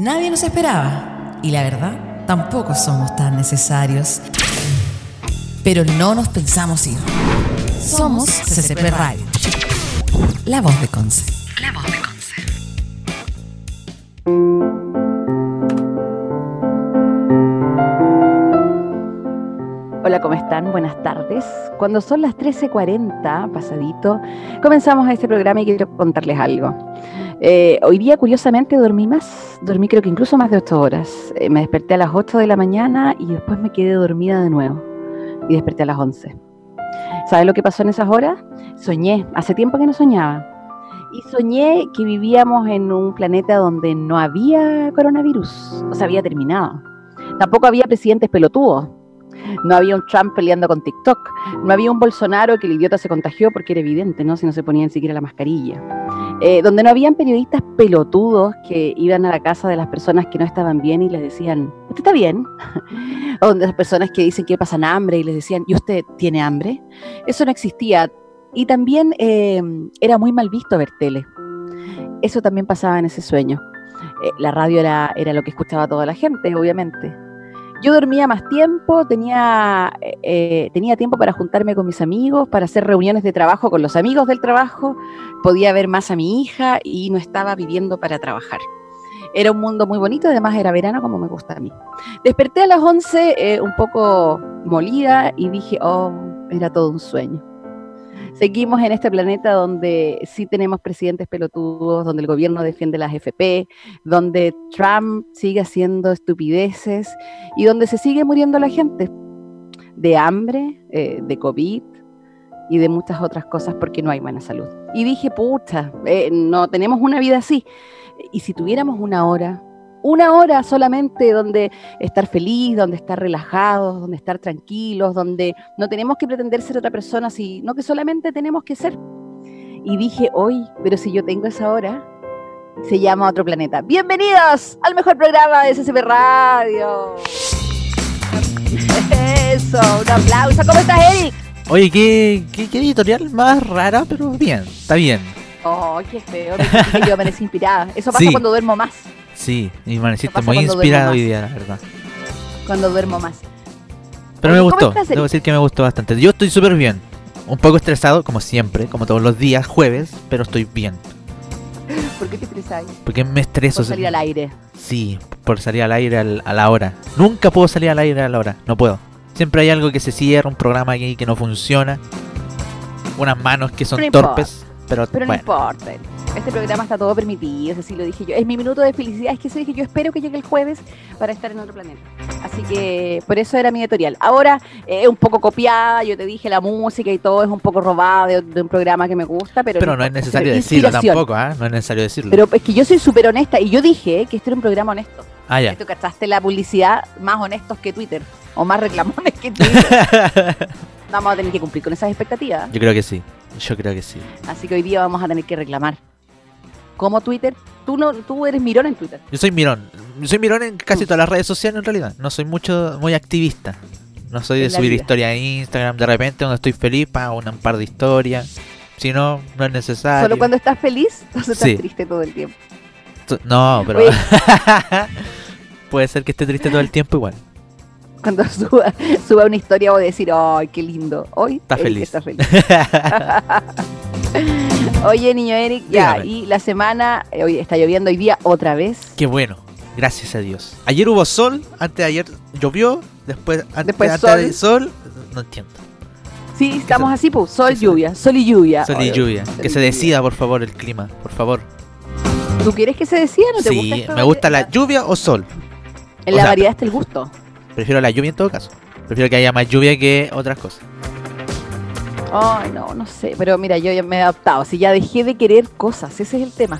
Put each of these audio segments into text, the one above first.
Nadie nos esperaba y la verdad, tampoco somos tan necesarios. Pero no nos pensamos ir. Somos CCP Radio. La voz de Conce. La voz de Conce. Hola, ¿cómo están? Buenas tardes. Cuando son las 13.40, pasadito, comenzamos este programa y quiero contarles algo. Eh, hoy día, curiosamente, dormí más, dormí creo que incluso más de 8 horas. Eh, me desperté a las 8 de la mañana y después me quedé dormida de nuevo y desperté a las 11. ¿Sabes lo que pasó en esas horas? Soñé, hace tiempo que no soñaba. Y soñé que vivíamos en un planeta donde no había coronavirus, o sea, había terminado. Tampoco había presidentes pelotudos, no había un Trump peleando con TikTok. No había un Bolsonaro que el idiota se contagió porque era evidente, ¿no? Si no se ponía ni siquiera la mascarilla. Eh, donde no habían periodistas pelotudos que iban a la casa de las personas que no estaban bien y les decían, ¿usted está bien? o donde las personas que dicen que pasan hambre y les decían, ¿y usted tiene hambre? Eso no existía. Y también eh, era muy mal visto ver tele. Eso también pasaba en ese sueño. Eh, la radio era, era lo que escuchaba toda la gente, obviamente yo dormía más tiempo, tenía, eh, tenía tiempo para juntarme con mis amigos, para hacer reuniones de trabajo con los amigos del trabajo, podía ver más a mi hija y no estaba viviendo para trabajar. Era un mundo muy bonito, además era verano como me gusta a mí. Desperté a las 11 eh, un poco molida y dije, oh, era todo un sueño. Seguimos en este planeta donde sí tenemos presidentes pelotudos, donde el gobierno defiende las FP, donde Trump sigue haciendo estupideces y donde se sigue muriendo la gente de hambre, eh, de COVID y de muchas otras cosas porque no hay buena salud. Y dije, pucha, eh, no tenemos una vida así. Y si tuviéramos una hora una hora solamente donde estar feliz, donde estar relajados, donde estar tranquilos, donde no tenemos que pretender ser otra persona, sino que solamente tenemos que ser. Y dije, hoy, pero si yo tengo esa hora, se llama Otro Planeta. Bienvenidos al mejor programa de SCP Radio. Eso, un aplauso. ¿Cómo estás, Eric? Oye, ¿qué, qué, editorial más rara, pero bien, está bien. Oh, qué feo. Yo amanecí inspirada. Eso pasa cuando duermo más. Sí, y amaneciste muy inspirado hoy día, la verdad. Cuando duermo más. Pero me gustó, debo decir que me gustó bastante. Yo estoy súper bien. Un poco estresado, como siempre, como todos los días, jueves, pero estoy bien. ¿Por qué te estresas? Porque me estreso. Por salir al aire. Sí, por salir al aire a la hora. Nunca puedo salir al aire a la hora, no puedo. Siempre hay algo que se cierra, un programa aquí que no funciona, unas manos que son torpes, pero, pero no importa. Este programa está todo permitido, así lo dije yo. Es mi minuto de felicidad, es que eso dije yo espero que llegue el jueves para estar en otro planeta. Así que por eso era mi editorial. Ahora es un poco copiada, yo te dije la música y todo es un poco robada de, un programa que me gusta, pero... Pero no, es necesario decirlo tampoco, ¿ah? No es necesario decirlo. Pero es que yo soy súper honesta y yo dije que este era un programa honesto. Ah, ya. Tú cachaste la publicidad más honestos que Twitter, o más reclamones que Twitter. vamos a tener que cumplir con esas expectativas. Yo creo que sí, yo creo que sí. Así que hoy día vamos a tener que reclamar como Twitter. Tú no, tú eres mirón en Twitter. Yo soy mirón. soy mirón en casi todas las redes sociales en realidad. No soy mucho, muy activista. No soy de subir historia en Instagram. De repente cuando estoy feliz para un par de historias. Si no, no es necesario. ¿Solo cuando estás feliz o estás triste todo el tiempo? No, pero... Puede ser que esté triste todo el tiempo igual. Cuando suba, suba una historia o decir, ¡ay, qué lindo! Hoy está feliz. Está feliz. Oye, niño Eric, ya, y la semana, eh, hoy está lloviendo hoy día otra vez. Qué bueno, gracias a Dios. Ayer hubo sol, antes de ayer llovió, después, antes, después sol. de sol, no entiendo. Sí, estamos así, pues, sol, lluvia, sol y lluvia. Sol y lluvia. que se decida, por favor, el clima, por favor. ¿Tú quieres que se decida? ¿No te sí, me gusta la lluvia o sol. En la variedad está el gusto. Prefiero la lluvia en todo caso. Prefiero que haya más lluvia que otras cosas. Ay, no, no sé. Pero mira, yo ya me he adaptado. Si ya dejé de querer cosas, ese es el tema.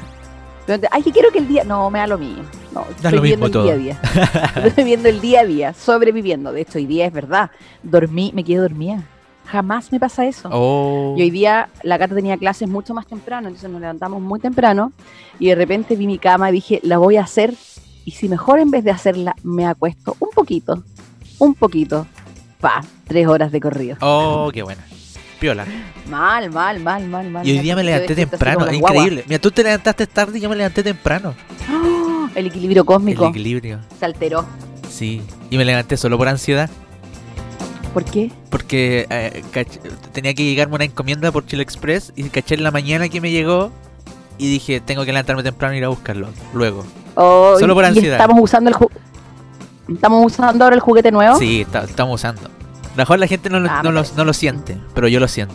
Ay, que quiero que el día. No, me da lo mío. No, estoy viviendo el día a día. estoy viviendo el día a día, sobreviviendo. De hecho, hoy día es verdad. Dormí, me quedé dormida. Jamás me pasa eso. Oh. Y hoy día la gata tenía clases mucho más temprano, entonces nos levantamos muy temprano y de repente vi mi cama y dije, la voy a hacer y si mejor en vez de hacerla me acuesto un poquito, un poquito, pa, tres horas de corrido. Oh, qué buena. Piola. Mal, mal, mal, mal, mal. Y hoy día me levanté temprano, es increíble. Mira, tú te levantaste tarde y yo me levanté temprano. ¡Oh! El equilibrio El cósmico equilibrio. se alteró. Sí. Y me levanté solo por ansiedad. ¿Por qué? Porque eh, tenía que llegarme una encomienda por Chile Express y caché en la mañana que me llegó y dije, tengo que levantarme temprano e ir a buscarlo. Luego. Oh, Solo por ansiedad. estamos usando el ju- Estamos usando ahora el juguete nuevo. Sí, está- estamos usando. A lo mejor la gente no, lo- Ah, no, lo, no lo siente, pero yo lo siento.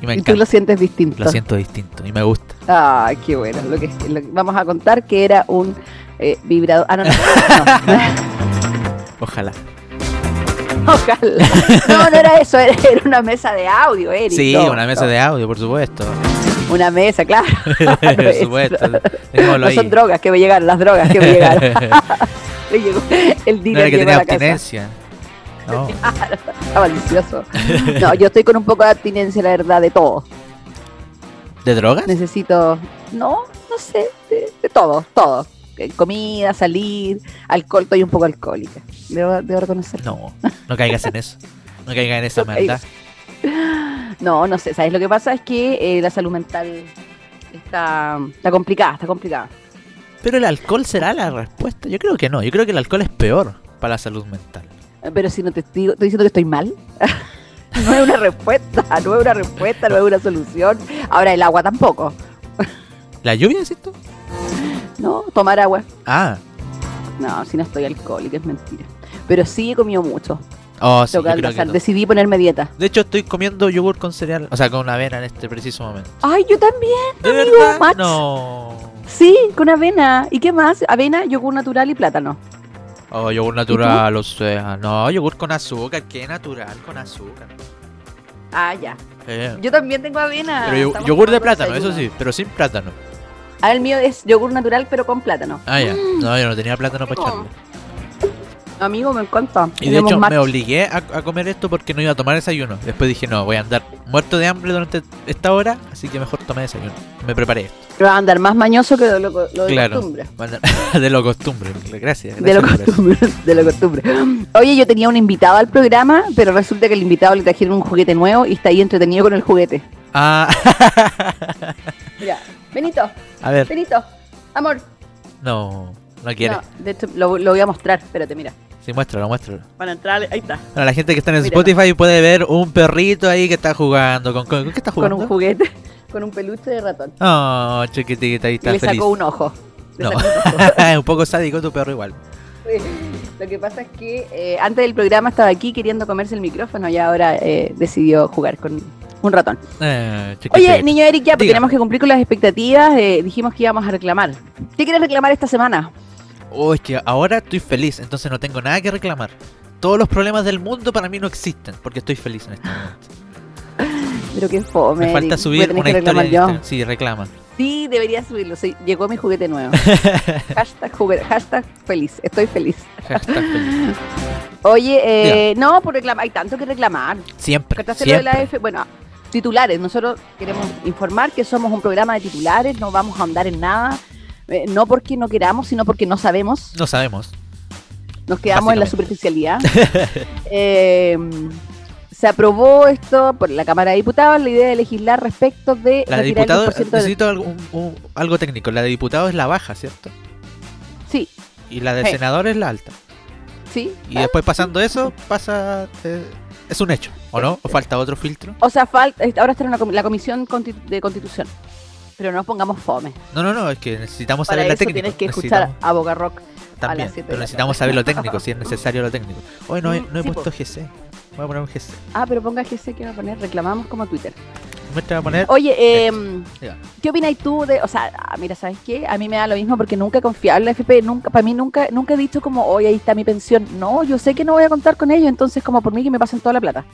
Y me y tú lo sientes distinto. Lo siento distinto y me gusta. Ay, qué bueno. Lo que, lo que- vamos a contar que era un eh, vibrador. Ah, no, no. Ojalá. No, no era eso. Era, era una mesa de audio, Eric. Sí, no, una mesa no. de audio, por supuesto. Una mesa, claro. por supuesto. Dejémoslo No ahí. son drogas que me llegaron, las drogas que me llegaron. Le llegó- el no dealer era que tenía abstinencia. No. Está malicioso. No, yo estoy con un poco de abstinencia, la verdad, de todo. ¿De drogas? Necesito, no, no sé, de, de todo, todo. Eh, Comida, salir, alcohol, estoy un poco alcohólica. Debo, debo reconocer. No, no caigas en eso. No caigas en esa No caigas. maldad. No, no sé, ¿sabes? Lo que pasa es que eh, la salud mental está, está complicada, está complicada. Pero el alcohol será la respuesta. Yo creo que no. Yo creo que el alcohol es peor para la salud mental. Eh, Pero si no te digo, estoy diciendo que estoy mal. no es una respuesta, no es una respuesta, no es una solución. Ahora el agua tampoco. ¿La lluvia, decís tú? No, tomar agua. Ah. No, si no estoy alcohólica es mentira. Pero sí he comido mucho. Oh, sí, Tengo que yo creo que adelgazar. no. Decidí ponerme dieta. De hecho, estoy comiendo yogur con cereal. O sea, con avena en este preciso momento. Ay, yo también. ¿De Amigo, verdad? match. No. Sí, con avena. ¿Y qué más? Avena, yogur natural y plátano. Oh, yogur natural, o sea. No, yogur con azúcar. ¿Qué natural con azúcar? Ah, ya. Eh. Yo también tengo avena. Pero yo- Estamos yogur de tomando plátano, eso desayuno. sí, pero sin plátano. Ah, el mío es yogur natural, pero con plátano. Ah, ya. No, yo no tenía plátano para echarle. Amigo, me encanta. Y de hecho me obligué a, a comer esto porque no iba a tomar desayuno. Después dije, no, voy a andar muerto de hambre durante esta hora, así que mejor tomé desayuno. Me preparé esto. Pero va a andar más mañoso que de lo, lo de Claro. costumbre. De lo costumbre. Gracias. De lo gracias por eso. costumbre, de lo costumbre. Oye, yo tenía un invitado al programa, pero resulta que el invitado le trajeron un juguete nuevo y está ahí entretenido con el juguete. Ah, Mira, Benito, a ver, Benito, amor. no, no quiere. No, de hecho, lo, lo voy a mostrar, espérate, mira. Sí, muéstralo, muéstralo. Para entrar, ahí está. Bueno, la gente que está en Míralo. Spotify puede ver un perrito ahí que está jugando. ¿Con, con, ¿con qué está Con jugando? un juguete, con un peluche de ratón. Oh, chiquitita, ahí Y está le feliz. sacó un ojo. Le No, sacó un ojo. un poco sádico tu perro igual. Sí. Lo que pasa es que eh, antes del programa estaba aquí queriendo comerse el micrófono y ahora eh, decidió jugar con un ratón. Eh. Oye, niño Eric, ya, Diga. tenemos que cumplir con las expectativas. eh, dijimos que íbamos a reclamar. ¿Qué quieres reclamar esta semana? Oh, es que ahora estoy feliz, entonces no tengo nada que reclamar. Todos los problemas del mundo para mí no existen, porque estoy feliz en este momento. Pero qué fome. Me falta subir una historia yo. Sí, reclama. Sí, debería subirlo. sí, llegó mi juguete nuevo. hashtag, juguete, hashtag feliz. Estoy feliz. Hashtag feliz. Oye, eh, no, por reclamar. Hay tanto que reclamar. Siempre, ¿Cataste lo de la siempre. F? Bueno, titulares. Nosotros queremos informar que somos un programa de titulares. No vamos a andar en nada. eh, no porque no queramos, sino porque no sabemos. No sabemos. Nos quedamos en la superficialidad. Eh, se aprobó esto por la Cámara de Diputados, la idea de legislar respecto de La de retirar el diputado, 10% de- necesito algo, un- algo técnico. La de diputado es la baja, ¿cierto? Sí, Y la de Sí. senador es la alta. sí. Y después pasando eso, pasa... eh, es un hecho, ¿o no? ¿O falta otro filtro? O sea, falta, ahora está en una com- la Comisión Constitu- de Constitución. Pero no nos pongamos fome. No, no, no, es que necesitamos Para saber la eso técnica. tienes que escuchar Necesitamos- a Boca Rock. También, pero la necesitamos saber lo técnico, si es necesario lo técnico. Hoy no, he- Mm, no he sí, puesto GC. Voy a poner un GC. Ah, pero ponga GC que va a poner, reclamamos como Twitter. A poner. Oye, eh. ¿qué opinas tú de, o sea, ah, mira, ¿sabes qué? A mí me da lo mismo porque nunca he confiado en la FP, nunca, para mí nunca, nunca he dicho como, hoy ahí está mi pensión. No, yo sé que no voy a contar con ellos, entonces como por mí que me pasen toda la plata.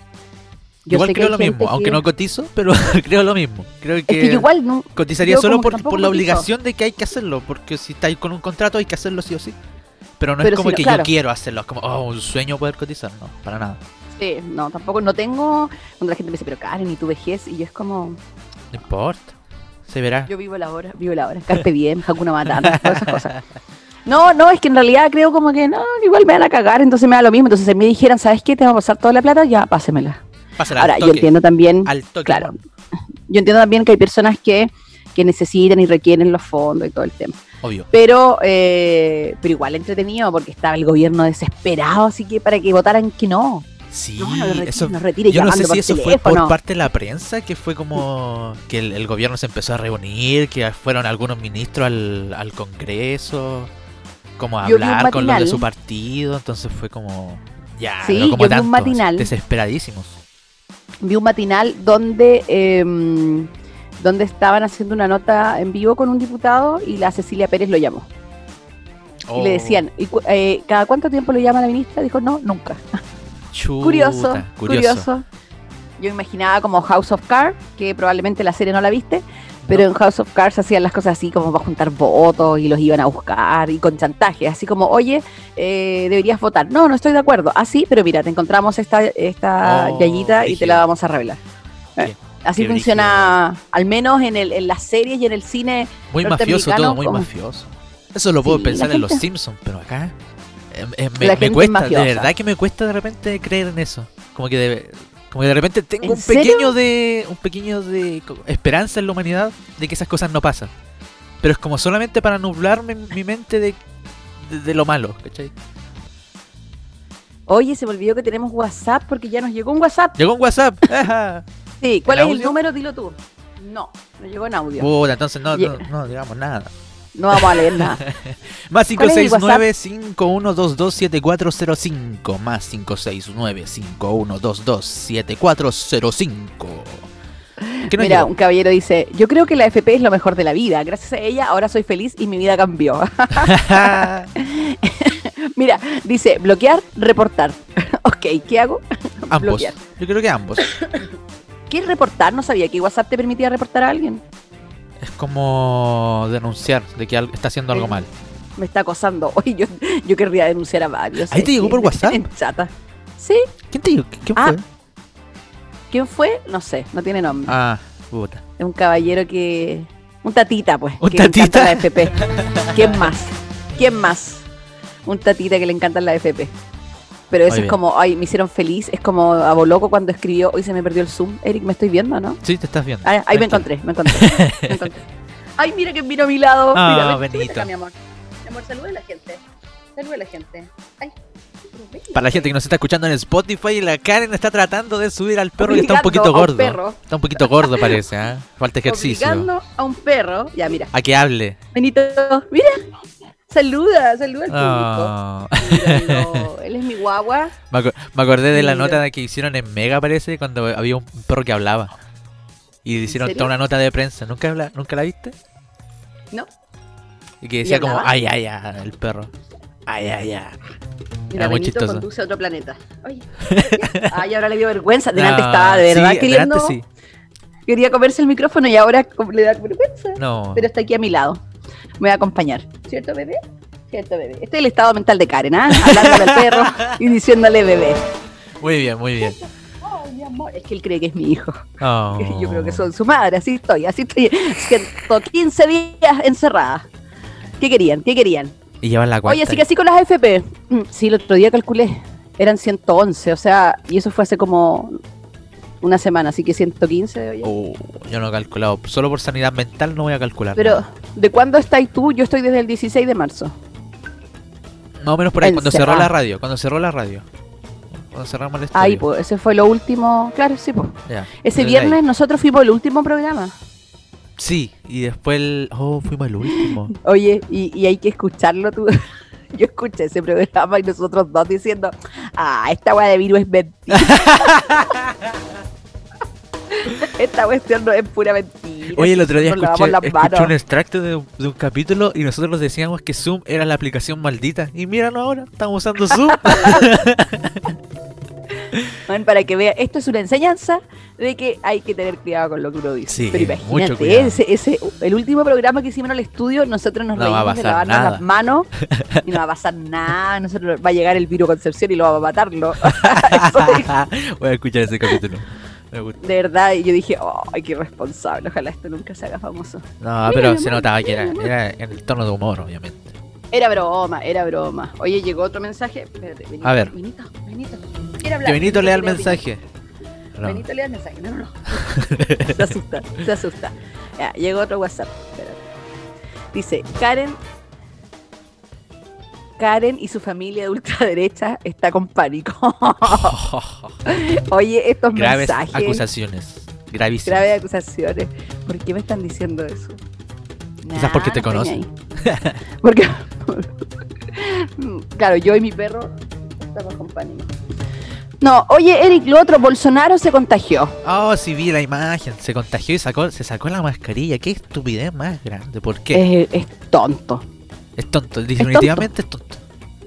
Yo igual creo lo mismo, aunque que- no cotizo, pero creo lo mismo. Creo que, Es que yo igual no, cotizaría solo por, la obligación de que hay que hacerlo, porque si estáis con un contrato hay que hacerlo sí o sí. Pero no Pero es como si no- que claro. yo quiero hacerlo, es como oh, un sueño poder cotizar, no, para nada. Sí, no, tampoco, no tengo, cuando la gente me dice, pero Karen, ¿y tu vejez? Y yo es como, No importa. Se verá. yo vivo la hora, vivo la hora, carpe diem, Hakuna Matata, todas esas cosas. No, no, es que en realidad creo como que no, igual me van a cagar, entonces me da lo mismo. Entonces, si me dijeran, ¿sabes qué? Te va a pasar toda la plata, ya, pásemela. Pásala Ahora, al yo toque. entiendo también, Al toque. claro, yo entiendo también que hay personas que que necesitan y requieren los fondos y todo el tema. Obvio. Pero, eh, pero igual entretenido porque estaba el gobierno desesperado, así que para que votaran que no. Sí, No, no lo retire, eso, retire, yo no sé si eso fue por parte de la prensa, que fue como que el, el gobierno se empezó a reunir, que fueron algunos ministros al, al Congreso, como a Yo hablar con los de su partido, entonces fue como, ya, Sí, no como yo vi un tantos, matinal. desesperadísimos. Vi un matinal donde, eh, donde estaban haciendo una nota en vivo con un diputado y la Cecilia Pérez lo llamó. Y le Oh, decían, ¿y cu- eh, ¿cada cuánto tiempo lo llama la ministra? Dijo, no, nunca. chuta, curioso, curioso. curioso. Yo imaginaba como House of Cards, que probablemente la serie no la viste, pero No. en House of Cards hacían las cosas así como para juntar votos y los iban a buscar y con chantaje, así como, oye, eh, deberías votar. No, no estoy de acuerdo. Ah, sí, pero mira, te encontramos esta, esta Oh, yayita y te la vamos a revelar. Eh, así funciona, al menos en, el, en las series y en el cine. Muy mafioso todo, muy como- mafioso. Eso lo puedo Sí, pensar en los Simpsons, pero acá eh, eh, me, cuesta, de verdad que me cuesta de repente creer en eso. Como que de, como que de repente tengo ¿En un serio? pequeño de un pequeño de esperanza en la humanidad de que esas cosas no pasan. Pero es como solamente para nublarme mi mente de, de, de lo malo, ¿cachai? Oye, se me olvidó que tenemos WhatsApp porque ya nos llegó un WhatsApp. Llegó un WhatsApp. ajá. Sí, ¿cuál ¿En es el número? Dilo tú. No, no llegó en audio. Puta, entonces no, no digamos nada. No vamos a leer nada. Más ¿Cuál es el 569-5122-7405. Más 569-5122-7405. ¿Qué nos Mira, llegó? un caballero dice, yo creo que la FP es lo mejor de la vida. Gracias a ella ahora soy feliz y mi vida cambió. Mira, dice, bloquear, reportar. ok, ¿qué hago? ambos. bloquear. Yo creo que ambos. ¿Qué es reportar? No sabía que WhatsApp te permitía reportar a alguien. Es como denunciar de que está haciendo algo Sí. mal. Me está acosando. Oye, yo, yo querría denunciar a varios. ¿Ahí te ¿sabes llegó qué? por WhatsApp? En chata. ¿Sí? ¿Quién te dijo? ¿Quién Ah, fue? ¿Quién fue? No sé, no tiene nombre. Ah, puta. Es un caballero que... Un tatita, pues. ¿Un que le encanta tatita? la FP. ¿Quién más? ¿Quién más? Un tatita que le encanta la FP. Pero eso es como, ay, me hicieron feliz. Es como a Boloco cuando escribió, hoy se me perdió el Zoom. Eric, me estoy viendo, ¿no? Sí, te estás viendo. Ah, ahí me encontré, me encontré. me encontré. Ay, mira que vino a mi lado. Ah, mira, ven, acá, mi amor. Mi amor, saluda a la gente. Saluda a la gente. Ay. Para la gente que nos está escuchando en Spotify, la Karen está tratando de subir al perro que está un Obligando poquito un gordo. perro. Está un poquito gordo, parece, ¿ah? Falta ejercicio. Obligando a un perro. Ya, mira. A que hable. Benito, mira. Saluda, saluda al público. Ah. Míralo, él es mi guagua. Me, aco- me acordé de la nota que hicieron en Mega, parece, cuando había un perro que hablaba. Y hicieron toda una nota de prensa. ¿Nunca, habla- ¿Nunca la viste? No. Y que decía como, ay, ay, ay, el perro. Ay, ay, ay. Mira, Era muy Benito chistoso. conduce a otro planeta. Ay, ay, ahora le dio vergüenza. Delante No, estaba de verdad sí, queriendo. delante sí. Quería comerse el micrófono y ahora le da vergüenza. No. Pero está aquí a mi lado. Me va a acompañar. ¿Cierto, bebé? Cierto, bebé. Este es el estado mental de Karen, ¿ah? Hablándole al perro y diciéndole bebé. Muy bien, muy bien. Ay, mi amor. Es que él cree que es mi hijo. Oh. Yo creo que son su madre, así estoy, así estoy. 115 días encerrada. ¿Qué querían? ¿Qué querían? Y llevan la cuenta. Oye, así que así con las FP. Mm, Sí, el otro día calculé. Eran 111, o sea, y eso fue hace como una semana, así que 115. Oye. Oh, yo no he calculado. Solo por sanidad mental no voy a calcular. Pero, nada. ¿de cuándo estás tú? Yo estoy desde el 16 de marzo. Más o menos por ahí, cuando cerró la radio. Cuando cerró la radio. Cuando cerramos el estudio. Ahí, pues, ese fue lo último. Claro, sí, pues. Ese desde viernes ahí. nosotros fuimos el último programa. Sí, y después el. Oh, fuimos el último. Oye, y, y hay que escucharlo tú. Yo escuché ese programa y nosotros dos diciendo, ah, esta weá de virus es mentira. esta cuestión no es pura mentira. Oye, el otro día escuché, escuché un extracto de, de un capítulo y nosotros decíamos que Zoom era la aplicación maldita. Y míranos ahora, estamos usando Zoom. Para que vea, esto es una enseñanza de que hay que tener cuidado con lo que uno dice. Sí, Pero imagínate, ese, ese, el último programa que hicimos en el estudio, nosotros nos No reímos de lavarnos nada. las manos y no va a pasar nada. Nosotros va a llegar el virus Concepción y lo va a matarlo. Voy a escuchar ese capítulo. De verdad, y yo dije, ay, qué irresponsable, ojalá esto nunca se haga famoso. No, pero se notaba que era, era en el tono de humor, obviamente. Era broma, era broma. Oye, llegó otro mensaje. Espérate, Benito, A ver. Benito, Benito. Quiere hablar. Que Benito lea el mensaje. No. Benito le da mensaje. No, no, no. se asusta, se asusta. Ya, llegó otro WhatsApp. Espérate. Dice, Karen. Karen y su familia de ultraderecha está con pánico. Oye, estos Graves mensajes. acusaciones. Gravísimas. Graves acusaciones. ¿Por qué me están diciendo eso? Quizás porque te estoy ahí. porque. claro, yo y mi perro estamos pánico. No, oye, Eric, lo otro, Bolsonaro se contagió. Oh, sí vi la imagen. Se contagió y sacó, se sacó la mascarilla. Qué estupidez más grande. ¿Por qué? Es, es tonto, Es tonto. Definitivamente es tonto.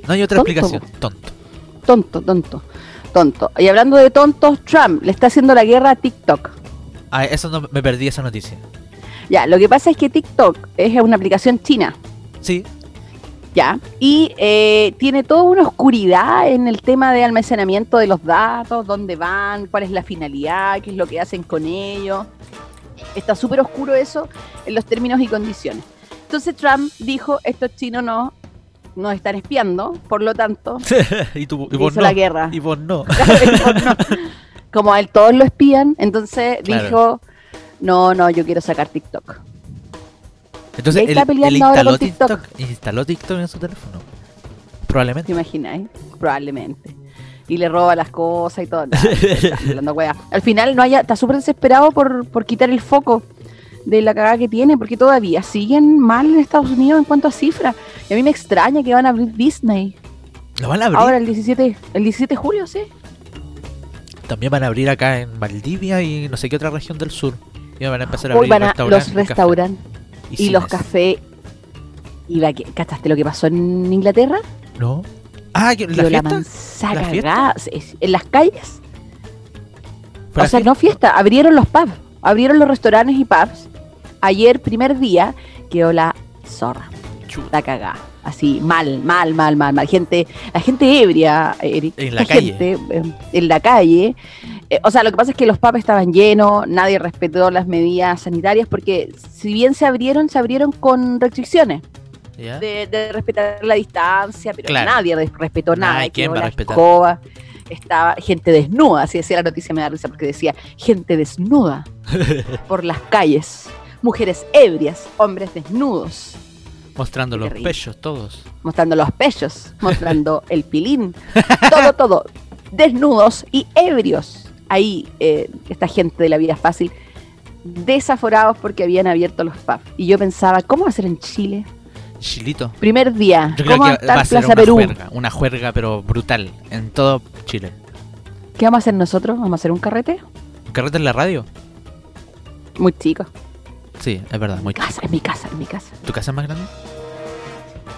No hay otra Tonto, explicación. Tonto. tonto, tonto, tonto. Y hablando de tontos, Trump le está haciendo la guerra a TikTok. Ah, eso no me perdí esa noticia. Ya, lo que pasa es que TikTok es una aplicación china. Sí. ¿ya? Y eh, tiene toda una oscuridad en el tema de almacenamiento de los datos, dónde van, cuál es la finalidad, qué es lo que hacen con ellos. Está súper oscuro eso en los términos y condiciones. Entonces Trump dijo, estos chinos no nos están espiando, por lo tanto, y, tú, y vos hizo no. la guerra. Y vos no. Como a él todos lo espían, entonces Claro. dijo, no, no, yo quiero sacar TikTok. Entonces, él, él instaló TikTok. TikTok. Instaló TikTok en su teléfono. ¿Te Probablemente. imagináis? Probablemente. Y le roba las cosas y todo. Nah, está hablando wea. Al final no haya, está súper desesperado por, por quitar el foco de la cagada que tiene, porque todavía siguen mal en Estados Unidos en cuanto a cifras. Y a mí me extraña que van a abrir Disney. Lo van a abrir. Ahora el 17, el 17 de julio, sí. También van a abrir acá en Valdivia y no sé qué otra región del sur. Y van a empezar a abrir van a restaurantes los y restaurantes y, los cines. cafés. ¿Y la que, cachaste lo que pasó en Inglaterra? No. Ah, la la fiesta. mansa ¿La fiesta? En las calles. ¿Fue O la sea, fiesta? no fiesta, abrieron los pubs, abrieron los restaurantes y pubs. Ayer, primer día, quedó la zorra, Chuta. la cagada. Así, mal, mal, mal, mal, mal. Gente, la gente ebria, Eric. En la calle. gente, eh, en la calle. Eh, o sea, lo que pasa es que los pubs estaban llenos, nadie respetó las medidas sanitarias, porque si bien se abrieron, se abrieron con restricciones de, de respetar la distancia, pero Claro. nadie res- respetó nada. Nadie, ¿quién quedó va a la respetar? escoba, estaba gente desnuda, así decía la noticia, me da risa porque decía gente desnuda por las calles, mujeres ebrias, hombres desnudos, Mostrando los pechos todos. mostrando los pechos, mostrando el pilín, todo, todo, desnudos y ebrios. Ahí eh, esta gente de la vida fácil, desaforados porque habían abierto los pubs. Y yo pensaba, ¿cómo va a ser en Chile? Chilito. Primer día, Yo creo ¿cómo va a que va a ser Plaza una Perú? juerga. Una juerga, pero brutal. En todo Chile. ¿Qué vamos a hacer nosotros? ¿Vamos a hacer un carrete? ¿Un carrete en la radio? Muy chico. Sí, es verdad. Muy casa, en mi casa, en mi casa. ¿Tu casa es más grande?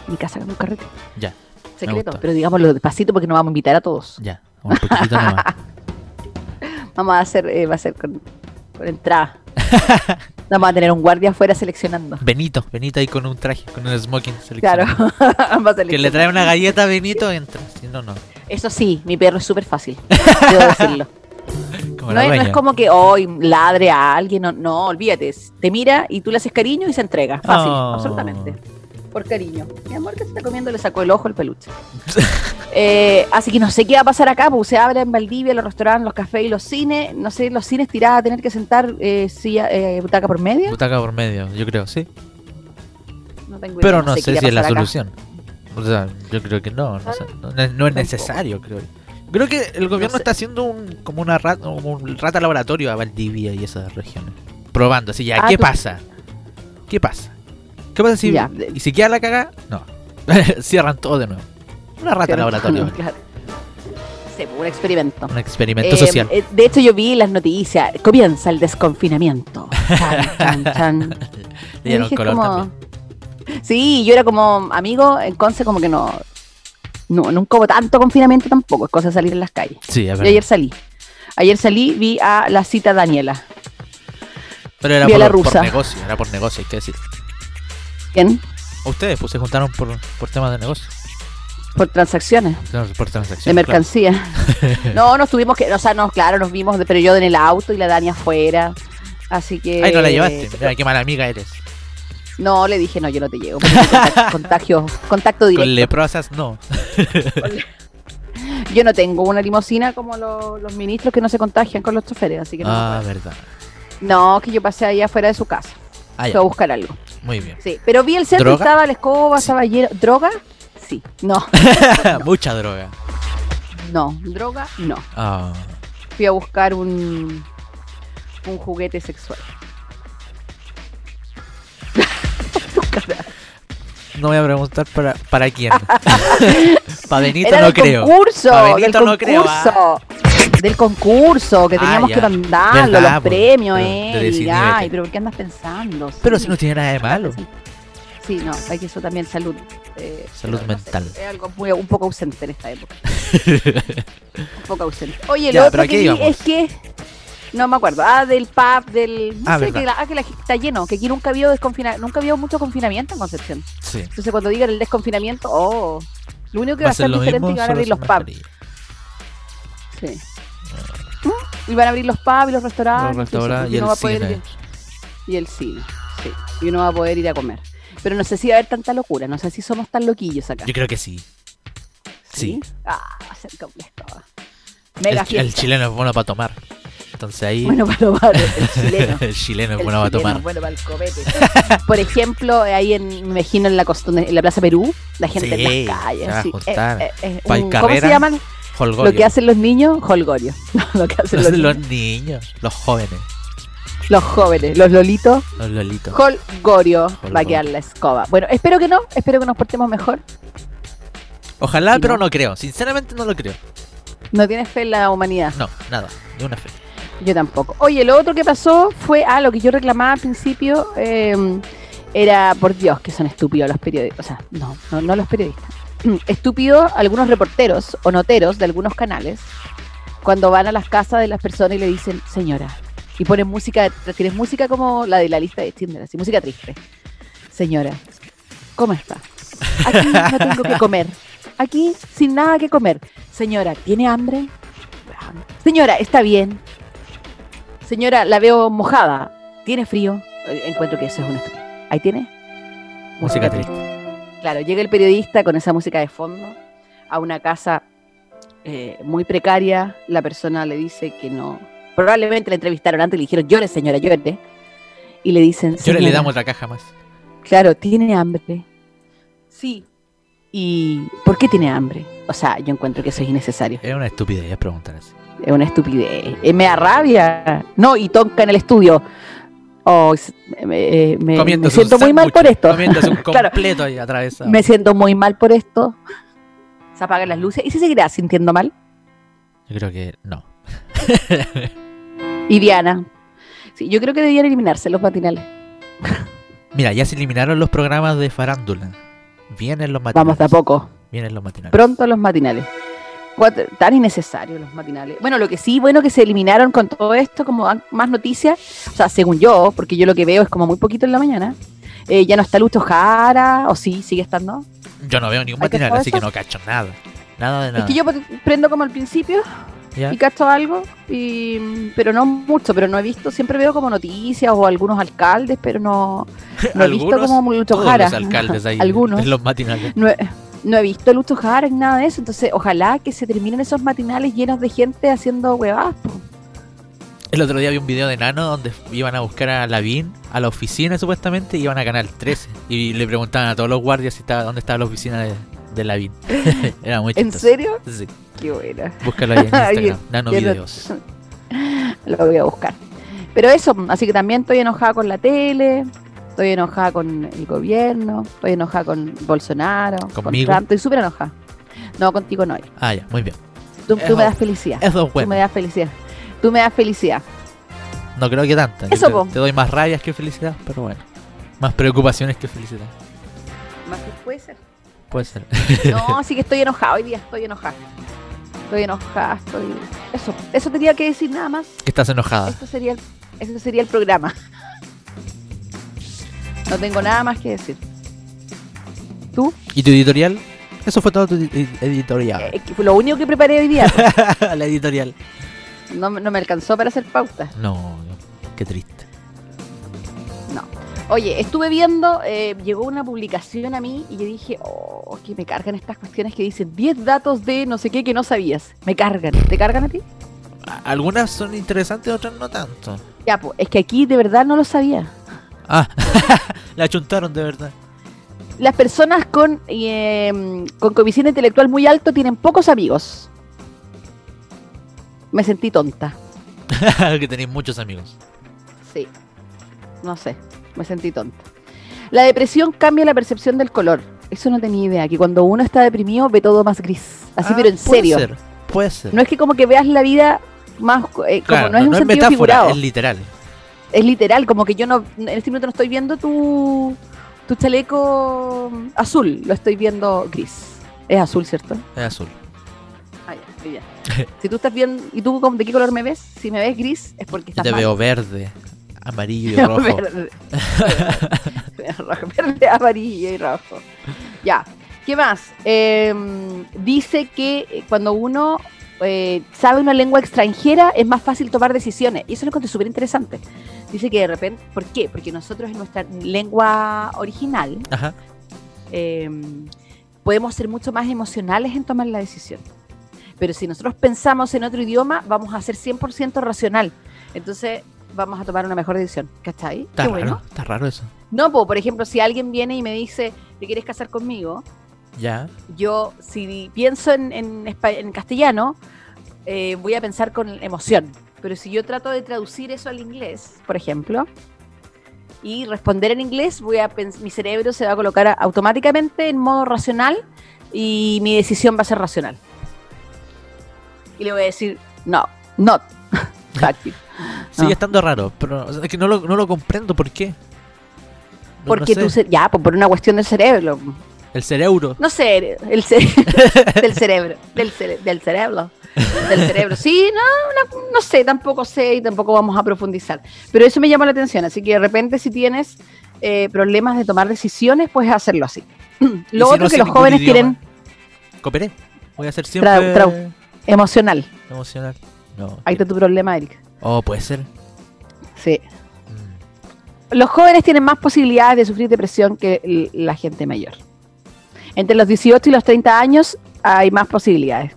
Mi casa con un carrete. Ya. Secreto, pero digámoslo despacito porque nos vamos a invitar a todos. Ya. Un poquitito nomás. Vamos a hacer, eh, va a ser con, con entrada. Vamos a tener un guardia afuera seleccionando. Benito. Benito ahí con un traje, con un smoking Claro. seleccionado. Vamos a Que le trae una galleta a Benito, entra. Si no, no. Eso sí, mi perro es súper fácil. Debo decirlo. Como No es, no es como que hoy ladre a alguien. No, no, olvídate. Te mira y tú le haces cariño y se entrega. Fácil, Oh. absolutamente. Por cariño. Mi amor que se está comiendo le sacó el ojo el peluche. Eh, así que no sé qué va a pasar acá, porque se abre en Valdivia los restaurantes, los cafés y los cines. No sé, los cines tirados a tener que sentar eh, silla, eh, butaca por medio. Butaca por medio, yo creo, sí. No tengo idea, Pero no qué sé si es la acá. solución. O sea, yo creo que no. No, sé, no, no es- no es necesario, creo. Creo que el gobierno sé. está haciendo un, como una rata, como un rata laboratorio a Valdivia y esas regiones. Probando, así ya, Ah, ¿qué tú- pasa? ¿Qué pasa? ¿Qué pasa si Ya. y si queda la caga? No. Cierran todo de nuevo. Una rata Pero- laboratorio, claro. Sí, un experimento. un experimento Eh, social. eh, de hecho, yo vi las noticias. Comienza el desconfinamiento. Chan, chan, chan. Dieron color como- también. Sí, yo era como amigo en Conce, como que no, no. Nunca hubo tanto confinamiento tampoco. Es cosa de salir en las calles. Sí, es Yo verdad. ayer salí. Ayer salí, vi a la cita Daniela. Pero era vi a por, por negocio, era por negocio, hay que decir. ¿Quién? Ustedes pues se juntaron por, por temas de negocio, Por transacciones. no, por De transacciones. mercancía. No, nos tuvimos que, o sea, no, claro, nos vimos, de- pero yo en el auto y la Dani afuera. Así que. claro. Ay, no la llevaste. Mira, qué mala amiga eres. No, le dije, no, yo no te llevo. contacto, contagio, contacto Con directo. leprosas, no. Yo no tengo una limosina como lo- los ministros que no se contagian con los choferes, así que no. Ah, verdad. No, que yo pasé allá afuera de su casa. Ah, Fui ya. a buscar algo. Muy bien. Sí, pero vi el centro, ¿Droga? estaba la escoba, Sí. estaba lleno. ¿Droga? Sí. No, Mucha droga. no. ¿Droga? No. Ah, Fui a buscar un, un juguete sexual. no voy a preguntar para, para quién. para Benito Era no creo. concurso, Pa' del Benito no creo, ah. Del concurso, que Ah, teníamos que mandarlo, Verdad, los pues, premios, pero eh. y, ay, pero ¿por qué andas pensando? Pero Sí. si no tiene nada de malo. Sí, no, hay que eso también salud. eh, Salud pero no sé, mental. es algo muy- un poco ausente en esta época. un poco ausente. Oye, Ya, lo otro ¿a que vi es que. No me acuerdo. Ah, del pub, del. No Ah, sé, que, la, ah, que la está lleno. Que aquí nunca había desconfina, nunca había mucho confinamiento en Concepción. Sí. Entonces, cuando digan el desconfinamiento, oh. Lo único que va a ser diferente es que van a abrir los pubs. Sí. Y van a abrir los pubs y los restaurantes. Los restaurantes y, y uno el va a poder cine. ir- y el cine. Sí. Y uno va a poder ir a comer. Pero no sé si va a haber tanta locura. No sé si somos tan loquillos acá. Yo creo que sí. Sí. Ah, va a ser complejo. Mega El, el chileno es bueno para tomar. Entonces ahí. Bueno para tomar, el chileno. el chileno es El bueno para tomar. bueno para el copete. Por ejemplo, ahí en, me imagino en la, costa- en la Plaza Perú, la gente Sí, en las calles. se va a sí. Eh, eh, eh, un- ¿Cómo se llaman? Holgorio. Lo que hacen los niños, holgorio. lo que hacen los, los, niños. niños, los jóvenes, Los jóvenes, los lolitos, los lolitos. holgorio va a quedar la escoba. Bueno, espero que no, espero que nos portemos mejor. Ojalá, pero ¿no? no creo. Sinceramente no lo creo. No tienes fe en la humanidad. No, nada. Ni una fe. Yo tampoco. Oye, lo otro que pasó fue, ah, lo que yo reclamaba al principio, eh, era, por Dios, que son estúpidos los periodistas. O sea, no, no, no los periodistas. Estúpidos algunos reporteros o noteros de algunos canales cuando van a las casas de las personas y le dicen, señora, y ponen música, tienes música como la de la lista de Tinder, así, música triste. Señora, ¿cómo está? Aquí no tengo que comer. Aquí sin nada que comer. Señora, ¿tiene hambre? Señora, ¿está bien? Señora, la veo mojada. ¿Tiene frío? Encuentro que eso es una estupidez. ¿Ahí tiene? Música triste. Claro, llega el periodista con esa música de fondo a una casa eh, muy precaria. La persona le dice que no. Probablemente la entrevistaron antes y le dijeron, llore, señora, llore. Y le dicen, Yo le "Señora, damos otra caja más. Claro, tiene hambre. Sí. ¿Y por qué tiene hambre? O sea, yo encuentro que eso es innecesario. Es una estupidez preguntar así. Es una estupidez. Eh, me da rabia. No, y Tonka en el estudio. Oh, me, me- me Comiéndose siento muy mal por esto. Completo ahí atravesado. Me siento muy mal por esto. Se apagan las luces. ¿Y se seguirá sintiendo mal? Yo creo que no. Y Diana. Sí, yo creo que debían eliminarse los matinales. Mira, ya se eliminaron los programas de farándula. Vienen los matinales. Vamos de a poco. Vienen los matinales. Pronto los matinales. Cuatro- tan innecesarios los matinales. Bueno, lo que sí, bueno, que se eliminaron con todo esto, como más noticias, o sea, según yo, porque yo lo que veo es como muy poquito en la mañana, eh, ya no está Lucho Jara, o sí, sigue estando. Yo no veo ningún ¿Hay que matinal, así que no cacho nada. Nada de nada. Es que yo pre- prendo como al principio ¿Ya? y cacho algo, y, pero no mucho, pero no he visto, siempre veo como noticias o algunos alcaldes, pero no, no he visto como Lucho Jara. los alcaldes ahí. Algunos. En los matinales. No he, no he visto Lucho Jara ni nada de eso, entonces ojalá que se terminen esos matinales llenos de gente haciendo huevadas. El otro día vi un video de Nano donde iban a buscar a Lavín a la oficina supuestamente y iban a Canal 13. Y le preguntaban a todos los guardias si estaba, dónde estaba la oficina de, de Lavín. Era muy ¿En serio? Sí. Qué buena. Búscalo ahí en Instagram. Nano Videos. Lo voy a buscar. Pero eso, así que también estoy enojada con la tele, estoy enojada con el gobierno, estoy enojada con Bolsonaro, con. Trump, estoy súper enojada. No, contigo no. Ah, ya, muy bien. Tú, tú me das felicidad. Eso es Tú bueno. me das felicidad. Tú me das felicidad. No creo que tanta. Eso, te, po. te doy más rabias que felicidad, pero bueno. Más preocupaciones que felicidad. Más que puede ser. Puede ser. No, sí que estoy enojada hoy día, estoy enojada. Estoy enojada, estoy. Eso, eso tenía que decir nada más. que estás enojada. Esto sería el, este sería el programa. No tengo nada más que decir. ¿Tú? ¿Y tu editorial? Eso fue todo tu edi- editorial. Eh, lo único que preparé hoy día. la editorial. No, me- no me alcanzó para hacer pauta. No, no, qué triste. Oye, estuve viendo, eh, llegó una publicación a mí y yo dije, oh, que me cargan estas cuestiones que dicen 10 datos de no sé qué que no sabías. Me cargan. ¿Te cargan a ti? Algunas son interesantes, otras no tanto. Ya, pues, es que aquí de verdad no lo sabía. Ah, la chuntaron de verdad. Las personas con, eh, con coeficiente intelectual muy alto tienen pocos amigos. Me sentí tonta. que tenéis muchos amigos. Sí. No sé, me sentí tonta. La depresión cambia la percepción del color. Eso no tenía idea, que cuando uno está deprimido ve todo más gris. Así, Ah, pero en puede serio. ser, puede ser. No es que como que veas la vida más, eh, como no es un sentido metáfora, figurado. es literal. Es literal, como que yo no, en este minuto no estoy viendo tu, tu chaleco azul, lo estoy viendo gris. Es azul, ¿cierto? Es azul. Ah, ya, bien. si tú estás viendo, ¿y tú de qué color me ves? Si me ves gris, es porque Yo estás te mal. veo verde, amarillo y rojo. verde. Rojo, verde, amarillo y rojo. Ya. ¿Qué más? Eh, dice que eh, cuando uno eh, sabe una lengua extranjera es más fácil tomar decisiones. Y eso lo encontré súper interesante. Dice que de repente, ¿por qué? Porque nosotros en nuestra lengua original Ajá. eh, podemos ser mucho más emocionales en tomar la decisión. Pero si nosotros pensamos en otro idioma, vamos a ser 100% racional. Entonces vamos a tomar una mejor decisión. ¿Cachai? Está Qué raro, bueno. está raro eso. No, po, por ejemplo, si alguien viene y me dice, ¿te quieres casar conmigo? Ya. Yo, si pienso en, en, en castellano, eh, voy a pensar con emoción. Pero si yo trato de traducir eso al inglés, por ejemplo, y responder en inglés, voy a mi cerebro se va a colocar automáticamente en modo racional y mi decisión va a ser racional. Y le voy a decir, no, not. Sigue No. estando raro, pero o sea, es que no lo, no lo comprendo. ¿Por qué? No- no Porque sé. tú, ya, pues por una cuestión del cerebro. El cerebro. No sé, el ce- del cerebro, del, cere- del cerebro, del cerebro. Sí, no, no, no sé, tampoco sé y tampoco vamos a profundizar. Pero eso me llama la atención, así que de repente si tienes eh, problemas de tomar decisiones, puedes hacerlo así. ¿Y Lo si otro no que los jóvenes idioma? tienen Cooperé. Voy a ser siempre Trau- trau- emocional. emocional. No. Ahí está tu problema, Eric. Oh, puede ser. Sí. Mm. Los jóvenes tienen más posibilidades de sufrir depresión que la gente mayor. Entre los 18 y los 30 años hay más posibilidades.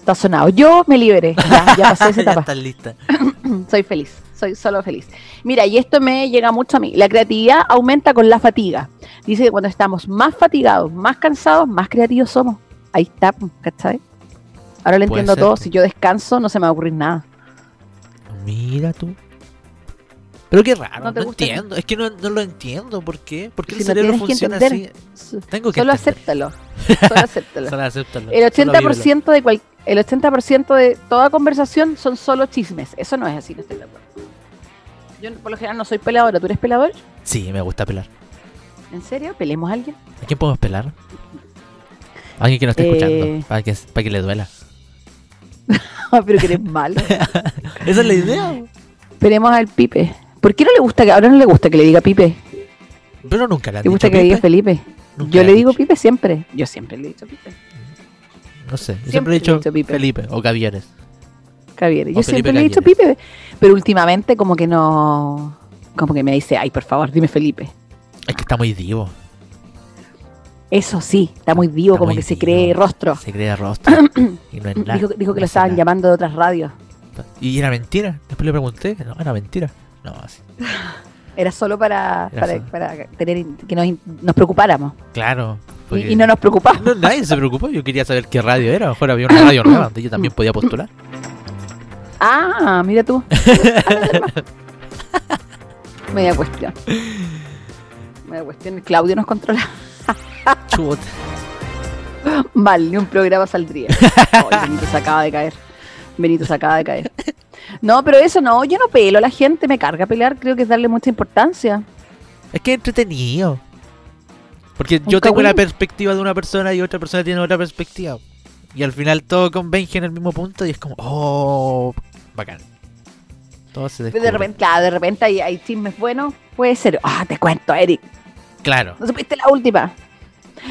Está sonado. Yo me liberé. Ya, ya pasé esa ya etapa. estás lista. soy feliz, soy solo feliz. Mira, y esto me llega mucho a mí. La creatividad aumenta con la fatiga. Dice que cuando estamos más fatigados, más cansados, más creativos somos. Ahí está, ¿cachai? Ahora lo entiendo ser. todo. Si yo descanso, no se me va a ocurrir nada. Mira tú. Pero qué raro, ¿No no, entiendo. Es que no, no lo entiendo. ¿Por qué? ¿Por qué Si el no cerebro funciona así? Tengo que Solo entender. acéptalo. Solo acéptalo. Solo acéptalo. El Solo vívelo. 80% de cual- el 80% de toda conversación son solo chismes. Eso no es así, no estoy de acuerdo. Yo por lo general no soy peladora. ¿Tú eres pelador? Sí, me gusta pelar. ¿En serio? ¿Pelemos a alguien? ¿A quién podemos pelar? Alguien que nos esté Eh. escuchando. Para que, para que le duela. Ah, pero que eres malo. Esa es la idea. Pelemos al Pipe. ¿Por qué no le gusta que ahora no le gusta que le diga Pipe? Pero nunca le han ¿Le gusta dicho que le diga. Felipe? Nunca Yo le digo dicho. Pipe siempre. Yo siempre le he dicho Pipe. No sé. Yo Siempre siempre, le he dicho, dicho Pipe. Felipe o Gavieres. Javier. Yo siempre le he dicho. Pipe. Pero últimamente como que no... Como que me dice, ay, por favor, dime Felipe. Es que está muy divo. Eso sí, está muy vivo, Está como muy que se cree rostro. Se crea rostro. y no es nada. Dijo, dijo que no lo estaban nada. llamando de otras radios. Y era mentira. Después le pregunté. No, era mentira. No, así. Era solo para, Era para, solo. para tener que nos, nos preocupáramos. Claro. Y, no nos preocupamos. No, nadie se preocupó. Yo quería saber qué radio era. A lo mejor había una radio nueva donde yo también podía postular. Ah, mira tú. Media cuestión. Media cuestión. Claudio nos controla. Chuta. Mal, ni un programa saldría. Oh, Benito se acaba de caer. Benito se acaba de caer. No, pero eso no, yo no pelo a la gente, me carga pelear, creo que es darle mucha importancia. Es que es entretenido. Porque yo tengo la perspectiva de una persona y otra persona tiene otra perspectiva. Y al final todo converge en el mismo punto y es como, oh, bacán. Todo se De descubre. repente, claro, de repente hay, hay chismes buenos, puede ser. Ah, te cuento, Eric. Claro. ¿No supiste la última?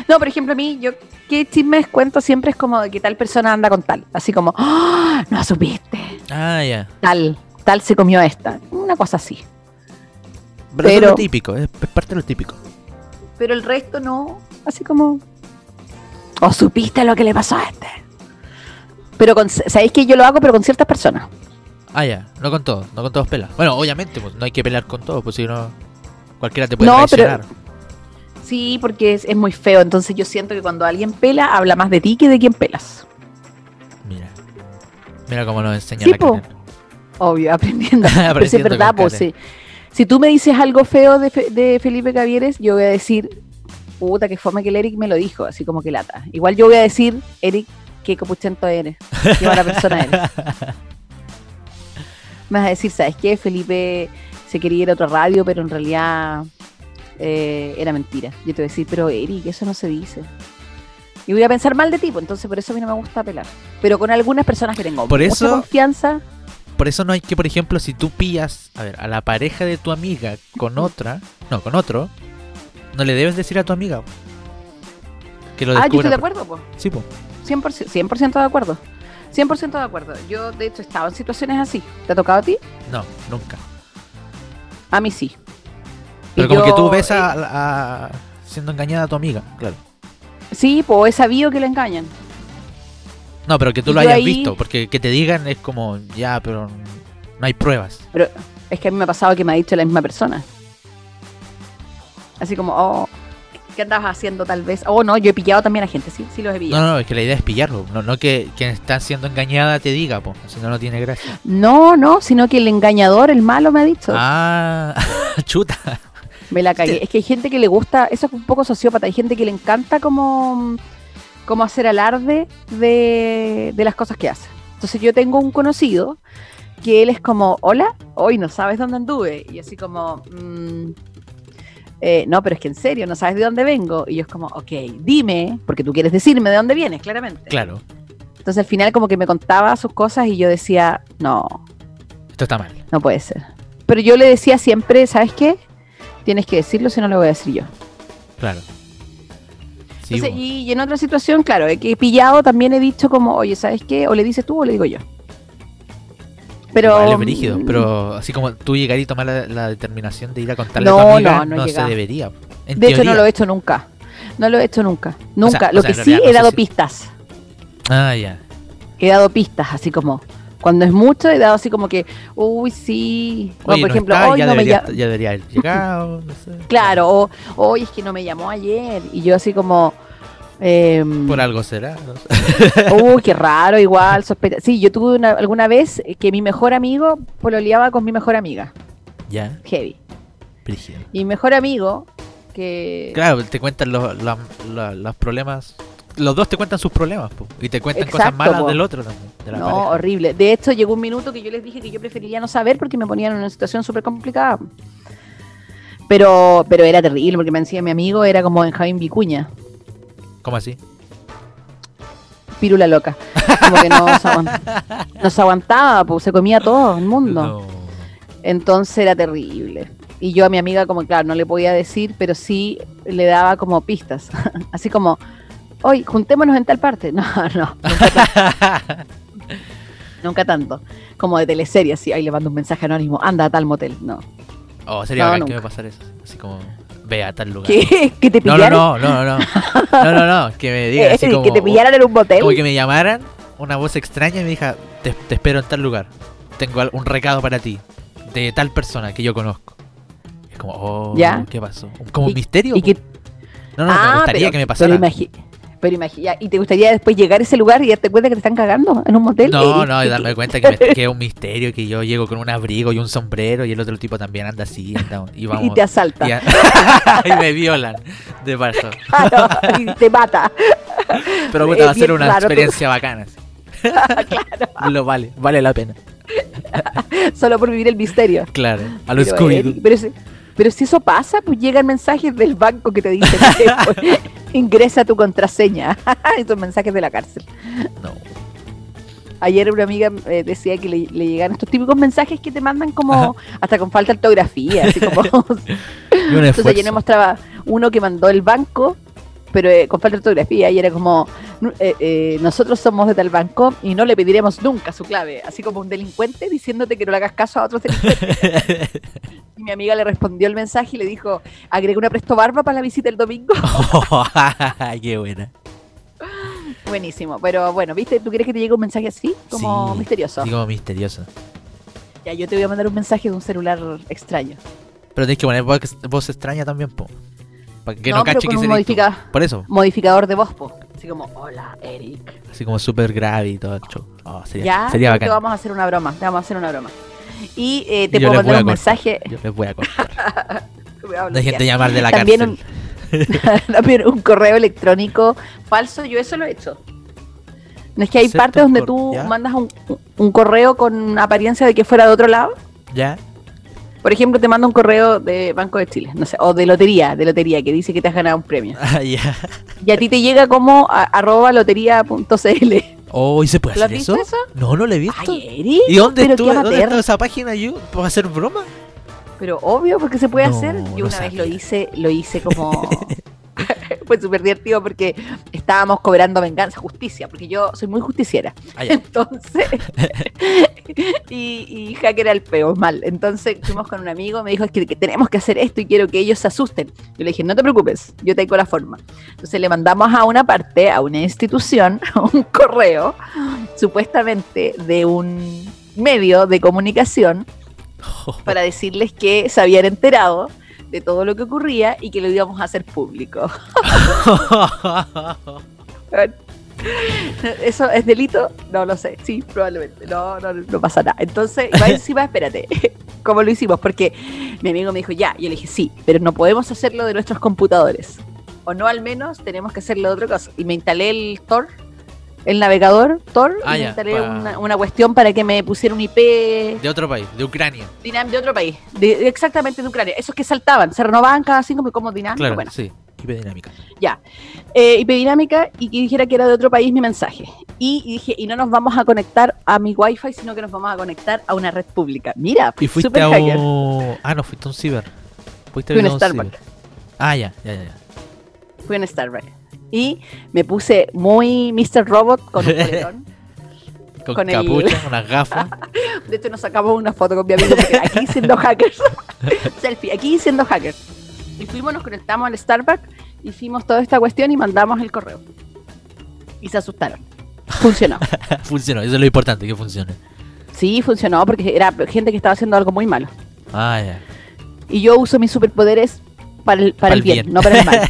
No, por ejemplo, a mí, yo, ¿qué chismes cuento siempre es como de que tal persona anda con tal? Así como, ¡Ah! no supiste. Ah, ya. Tal, tal se comió esta. Una cosa así. Pero, eso es lo típico, es, parte de lo típico. Pero el resto no. Así como. ¿O supiste lo que le pasó a este? Pero con, sabéis que yo lo hago, pero con ciertas personas. Ah, ya, no con todos, no con todos pelas. Bueno, obviamente, pues no hay que pelear con todos, pues si no, cualquiera te puede No, pero-. Sí, porque es, es muy feo. Entonces yo siento que cuando alguien pela, habla más de ti que de quien pelas. Mira, mira cómo nos enseña Sí, la po. Karen. Obvio, aprendiendo. Pero si es Aprendiendo verdad, pues Karen. si, tú me dices algo feo de, Fe- de Felipe Gavieres, yo voy a decir, puta, que fome que el Eric me lo dijo, así como que lata. Igual yo voy a decir, Eric, qué copuchento eres, qué mala persona eres. Me vas a decir, ¿sabes qué? Felipe se quería ir a otra radio, pero en realidad eh, era mentira. Yo te voy a decir, pero Eric, eso no se dice. Y voy a pensar mal de ti, pues, entonces por eso a mí no me gusta apelar. Pero con algunas personas que tengo Por mucha eso- confianza, Por eso no hay que, por ejemplo, si tú pillas, a ver, a la pareja de tu amiga con otra, no, con otro, no le debes decir a tu amiga que lo ah, yo estoy de acuerdo, pues. Sí, pues. 100%, 100 de acuerdo. 100% de acuerdo. Yo, de hecho, he estado en situaciones así. ¿Te ha tocado a ti? No, nunca. A mí sí. Pero Y como que tú ves eh, a, a- siendo engañada a tu amiga, claro. sí, pues he sabido que le engañan. No, pero que tú Y lo hayas ahí- visto, porque que te digan es como, ya, pero no hay pruebas. Pero es que a mí me ha pasado que me ha dicho la misma persona. Así como, oh, ¿qué andabas haciendo tal vez? Oh, no, yo he pillado también a gente, sí, sí los he No, pillado. no, es que la idea es pillarlo, no, no que quien está siendo engañada te diga, pues, si no, no tiene gracia. No, no, sino que el engañador, el malo, me ha dicho. Ah, chuta. Me la cagué. Hostia. Es que hay gente que le gusta, eso es un poco sociópata, hay gente que le encanta como, como hacer alarde de, de las cosas que hace. Entonces yo tengo un conocido que él es como, hola, hoy no sabes dónde anduve. Y así como, "Mm, eh, no, pero es que en serio, no sabes de dónde vengo. Y yo es como, ok, dime, porque tú quieres decirme de dónde vienes, claramente. Claro, Entonces al final como que me contaba sus cosas y yo decía, no, esto está mal. no puede ser. Pero yo le decía siempre, ¿sabes qué? Tienes que decirlo, si no lo voy a decir yo. Claro. Sí, Entonces, po. y, y en otra situación, claro, he que he pillado también he dicho como, oye, ¿sabes qué? O le dices tú o le digo yo. Pero. Igual es brígido, mm, pero así como tú llegar y tomar la, la determinación de ir a contarle No, a tu amiga, no, no he se debería. En De hecho, no lo he hecho nunca. No lo he hecho nunca. Nunca. o lo sea, que sí, no he dado si- pistas. Ah, ya. He dado pistas, así como. Cuando es mucho, he dado así como que, uy, sí. O, por no ejemplo, está, hoy ya, no me debería, llama. ya debería haber llegado, no sé. Claro, o, oye, es que no me llamó ayer. Y yo así como. em, Por algo será. no sé. Uy, qué raro, igual, sospecha. Sí, yo tuve una- alguna vez que mi mejor amigo pololeaba con mi mejor amiga. Ya, Heavy. Y mejor amigo, que. Claro, te cuentan los, los, los- los problemas. Los dos te cuentan sus problemas, po, y te cuentan cosas malas po. del otro también. de la No, pareja. horrible. De hecho, llegó un minuto que yo les dije que yo preferiría no saber porque me ponían en una situación súper complicada. Pero, pero era terrible porque me decía mi amigo, era como Benjamín Vicuña, ¿Cómo así? pirula loca. Como que no se aguantaba, no se aguantaba, pues se comía todo el mundo. No. Entonces era terrible. Y yo a mi amiga, como claro, no le podía decir, pero sí le daba como pistas. Así como, hoy juntémonos en tal parte. No, no, nunca tanto. nunca tanto. Como de teleserie, así, ahí le mando un mensaje anónimo, anda a tal motel. No. Oh, sería No, bacán que me pasara eso. Así como, ve a tal lugar. ¿Qué? ¿Que te No, no, pillaran? no, no, no. No, no, no. Que me digan así como. ¿Que te pillaran en un motel? Como que me llamaran una voz extraña y me diga, te, te espero en tal lugar. Tengo un recado para ti. De tal persona que yo conozco. Es como, oh, Ya. ¿qué pasó? Como un misterio. y que- No, no, me Ah, gustaría pero- que me pasara. Pero, pero imagina, ¿y te gustaría después llegar a ese lugar y darte cuenta que te están cagando en un motel? No, no, y ¿qué- darme cuenta que, me- que es un misterio, que yo llego con un abrigo y un sombrero y el otro tipo también anda así. anda- y, vamos, y te asalta. y, a- y me violan de paso. Claro, y te mata. Pero Es va a ser una raro, tú- experiencia bacana. sí. Lo vale, vale la pena. Solo por vivir el misterio. Claro, a los Pero. Eric, pero, si, pero si eso pasa, pues llegan mensajes del banco que te dicen pues, ingresa tu contraseña. Esos mensajes de la cárcel. No. Ayer una amiga eh, decía que le, le llegan estos típicos mensajes que te mandan como hasta con falta de ortografía, así como Entonces ayer me mostraba uno que mandó el banco pero eh, con falta de ortografía, y era como, "Nu- eh, eh, nosotros somos de tal banco y no le pediremos nunca su clave, así como un delincuente diciéndote que no le hagas caso a otros delincuentes. y mi amiga le respondió el mensaje y le dijo, agrega una presto barba para la visita el domingo. Qué buena. Buenísimo, pero bueno, ¿viste? ¿Tú quieres que te llegue un mensaje así? Como Sí, misterioso. Como misterioso. Ya, yo te voy a mandar un mensaje de un celular extraño. Pero tienes que poner voz, voz extraña también, po. Para que no, cache que un tú. modifica- Por eso, Modificador de voz, po. Así como, hola, Eric. así como súper grave y todo el show. Oh, sería, Ya, sería te bacán. vamos a hacer una broma, te vamos a hacer una broma. Y eh, te puedo mandar un cortar. mensaje. Yo les voy a te a Dejen de llamar de la También cárcel. También un correo electrónico falso, yo eso lo he hecho. No es que hay partes donde tú ¿ya? mandas un, un correo con apariencia de que fuera de otro lado. ¿Ya? Por ejemplo, te manda un correo de Banco de Chile, no sé, o de lotería, de lotería, que dice que te has ganado un premio. Ah, ya. Y a ti te llega como a- arroba lotería.cl. Oh, ¿y se puede ¿Lo has hacer visto eso? eso? No, no lo he visto. Ay, Eric, ¿Y dónde estuvo, esa página yo? ¿Para hacer broma? Pero obvio, porque se puede No, hacer. Yo una vez lo hice, lo hice como. Fue súper divertido porque estábamos cobrando venganza, justicia, porque yo soy muy justiciera. Ah. Entonces, y, y hacker al peo, mal. Entonces fuimos con un amigo, me dijo, es que, que tenemos que hacer esto y quiero que ellos se asusten. Yo le dije, no te preocupes, yo tengo la forma. Entonces le mandamos a una parte, a una institución, un correo, supuestamente de un medio de comunicación, para decirles que se habían enterado de todo lo que ocurría y que lo íbamos a hacer público. ¿Eso es delito? No lo sé. Sí, probablemente. No, no, no pasa nada. Entonces, va encima, espérate. ¿Cómo lo hicimos? Porque mi amigo me dijo, ya. Yo le dije, sí, pero no podemos hacerlo de nuestros computadores. O no, al menos tenemos que hacerlo de otra cosa. Y me instalé el Tor, el navegador Tor, Ah, y instalé pa- una, una cuestión para que me pusiera un IP de otro país, de Ucrania. dinam- de otro país. De, exactamente de Ucrania. Esos que saltaban, se renovaban cada cinco como dinámico. Claro, Bueno, sí. IP dinámica. ya. Eh, IP dinámica y que dijera que era de otro país mi mensaje. Y, y dije, y no nos vamos a conectar a mi wifi, sino que nos vamos a conectar a una red pública. Mira, Y fuiste super a hacker. un... Ah, no, fuiste a un ciber. Fuiste Fui a a un un Starbucks. Ah, ya, ya, ya. Fui en Starbucks. Y me puse muy Mr. Robot con un polerón. Con, Con el- unas gafas. De hecho, nos sacamos una foto con mi amigo porque aquí siendo hackers. Selfie, aquí siendo hackers. Y fuimos, nos conectamos al Starbucks, hicimos toda esta cuestión y mandamos el correo. Y se asustaron. Funcionó. Funcionó, eso es lo importante, que funcione. Sí, funcionó porque era gente que estaba haciendo algo muy malo. Ah, ya. Y yo uso mis superpoderes para el, para el bien, bien. no para el mal.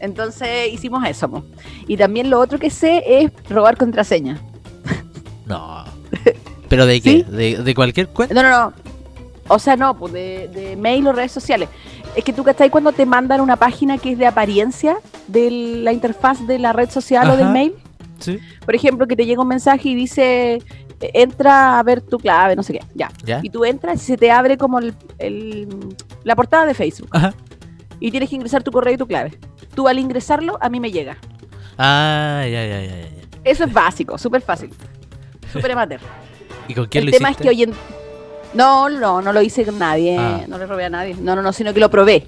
Entonces hicimos eso. Y también lo otro que sé es robar contraseña. no. ¿Pero de qué? ¿Sí? ¿De, de cualquier cuenta? No, no, no. O sea, no, pues de, de mail o redes sociales. Es que tú cachai cuando te mandan una página que es de apariencia de la interfaz de la red social o del mail. Sí. Por ejemplo, que te llega un mensaje y dice, eh, entra a ver tu clave, no sé qué. Ya. ¿Ya? Y tú entras y se te abre como el- el- la portada de Facebook. Ajá. Y tienes que ingresar tu correo y tu clave. Tú al ingresarlo, a mí me llega. Ah, ya, ya, ya, ya. Eso es básico, súper fácil. Súper amateur. ¿Y con quién El lo tema hiciste? es que hoy en... No, no, no lo hice con nadie, Ah. no le robé a nadie. No, no, no, sino que lo probé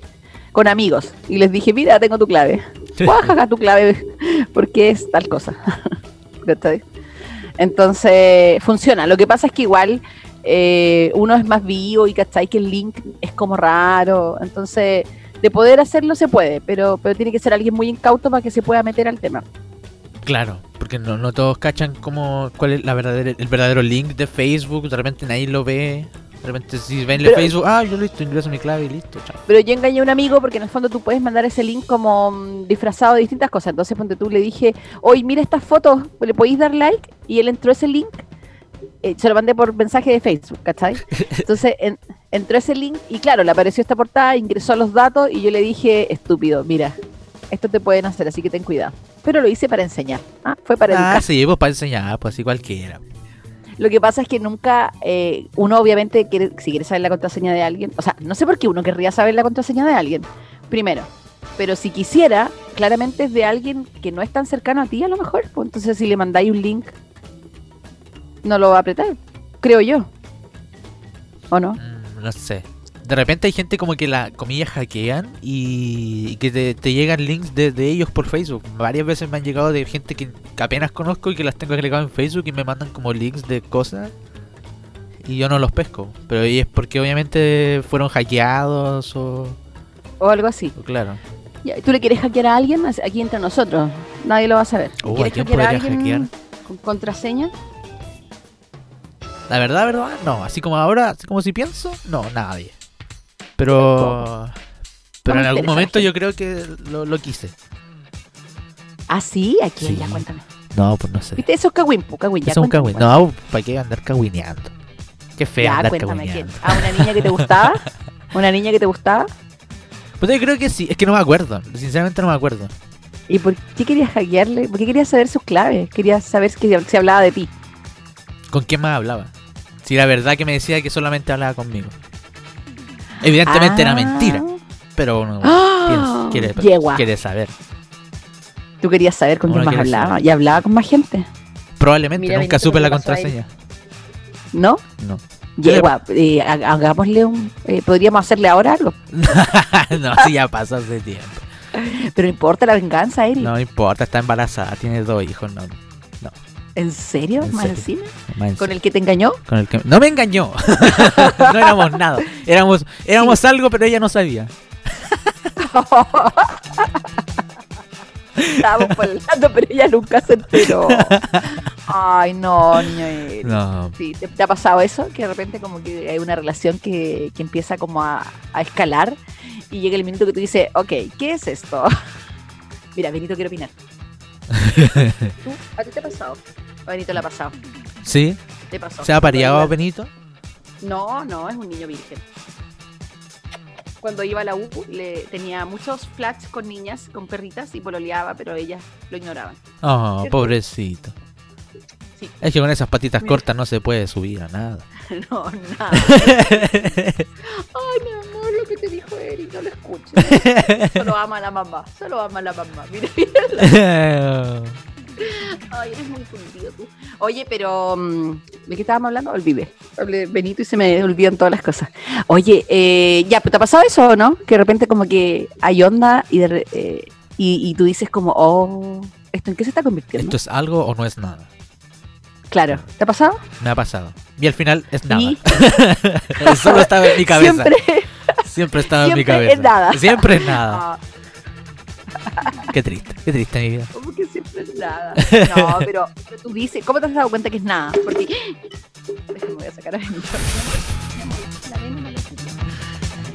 con amigos. Y les dije, mira, tengo tu clave. Guajaja, tu clave, porque es tal cosa. Entonces, funciona. Lo que pasa es que igual eh, uno es más vivo y ¿cachai? Que el link es como raro. Entonces, de poder hacerlo se puede, pero, pero tiene que ser alguien muy incauto para que se pueda meter al tema. Claro, porque no, no todos cachan cómo, cuál es la verdadera, el verdadero link de Facebook, de repente nadie lo ve. De repente si ven el Facebook, ah, yo listo, ingreso mi clave y listo, chao. Pero yo engañé a un amigo porque en el fondo tú puedes mandar ese link como mm, disfrazado de distintas cosas. Entonces, ponte tú, le dije, oye, mira estas fotos, ¿le podéis dar like? Y él entró ese link, eh, se lo mandé por mensaje de Facebook, ¿cachai? Entonces, en- entró ese link y claro, le apareció esta portada, ingresó los datos y yo le dije, estúpido, mira, esto te pueden hacer, así que ten cuidado. Pero lo hice para enseñar, ¿ah? fue para Ah, educar. sí, pues para enseñar, pues así cualquiera. Lo que pasa es que nunca, eh, uno obviamente, quiere, si quiere saber la contraseña de alguien, o sea, no sé por qué uno querría saber la contraseña de alguien, primero. Pero si quisiera, claramente es de alguien que no es tan cercano a ti a lo mejor. pues entonces si le mandáis un link, no lo va a apretar, creo yo. ¿O no? Mm, no sé. de repente hay gente como que la comillas hackean y, y que te, te llegan links de, de ellos por Facebook. Varias veces me han llegado de gente que, que apenas conozco y que las tengo agregado en Facebook y me mandan como links de cosas y yo no los pesco. Pero es porque obviamente fueron hackeados o, O algo así. o claro. Ya, ¿Tú le quieres hackear a alguien? Aquí entre nosotros. Nadie lo va a saber. Uh, ¿a ¿Quieres quién hackear a alguien hackear? con contraseña? La verdad, verdad, no. Así como ahora, así como si pienso, no, nadie. Pero. Pero en algún momento yo creo que lo, lo quise. Ah, sí, aquí Sí. ya cuéntame. No, pues no sé. ¿Viste? Eso es cagüín. ya, Eso es un. No, ¿para qué andar cagüineando? Qué feo Ya, andar cuéntame quién. cagüineando. ¿A una niña que te gustaba? ¿Una niña que te gustaba? Pues yo creo que sí, es que no me acuerdo. Sinceramente no me acuerdo. ¿Y por qué querías hackearle? ¿Por qué querías saber sus claves? Querías saber se hablaba de ti. ¿Con quién más hablaba? Si la verdad que me decía que solamente hablaba conmigo. Evidentemente era Ah. mentira, pero uno ¡Ah! piensa- quiere, saber. Tú querías saber con quién más hablaba. saber. ¿Y hablaba con más gente? Probablemente, Mira, nunca supe la ahí. contraseña. ¿No? No. Yegua, eh, ha- hagámosle un... eh, podríamos hacerle ahora algo. no, sí ya pasó hace tiempo. Pero no importa la venganza, Eric. No importa, está embarazada, tiene dos hijos, no. ¿En serio? En ¿Con el que te engañó? Con el que- No me engañó. no éramos nada. Éramos, éramos algo, pero ella no sabía. Estábamos hablando, pero ella nunca se enteró. Ay, no, niño. No. Sí, ¿te, te ha pasado eso? Que de repente como que hay una relación que, que empieza como a, a escalar y llega el minuto que tú dices, ok, ¿qué es esto? Mira, Benito quiere opinar. ¿Tú? ¿A ti te ha pasado? A Benito le ha pasado. ¿Sí? ¿Te pasó? ¿Se ha pareado iba- Benito? No, no, es un niño virgen. Cuando iba a la U, le, tenía muchos flats con niñas, con perritas y pololeaba, pero ellas lo ignoraban. Oh, ¿Cierto? pobrecito. Sí. Es que con esas patitas Mira. cortas no se puede subir a nada. No, nada. Lo que te dijo Eric, no lo escuches. Solo ama a la mamá, solo ama a la mamá. Mira, mira. Ay, eres muy fundido tú. Oye, pero mm, ¿de qué estábamos hablando? Olvidé. Hablé de Benito y se me olvidan todas las cosas. Oye, eh, ya, ¿te ha pasado eso o no? Que de repente como que hay onda y, de re- eh, y, y tú dices como, oh, ¿esto en qué se está convirtiendo? ¿Esto es algo o no es nada? Claro, ¿te ha pasado? Me ha pasado. Y al final es nada. Y Solo estaba en mi cabeza. siempre, Siempre estaba en mi cabeza. es nada. Siempre es nada. Ah, Qué triste, qué triste mi vida. ¿Cómo que siempre es nada? No, pero, pero tú dices, ¿cómo te has dado cuenta que es nada? Porque. Déjame, voy a sacar a. Mi.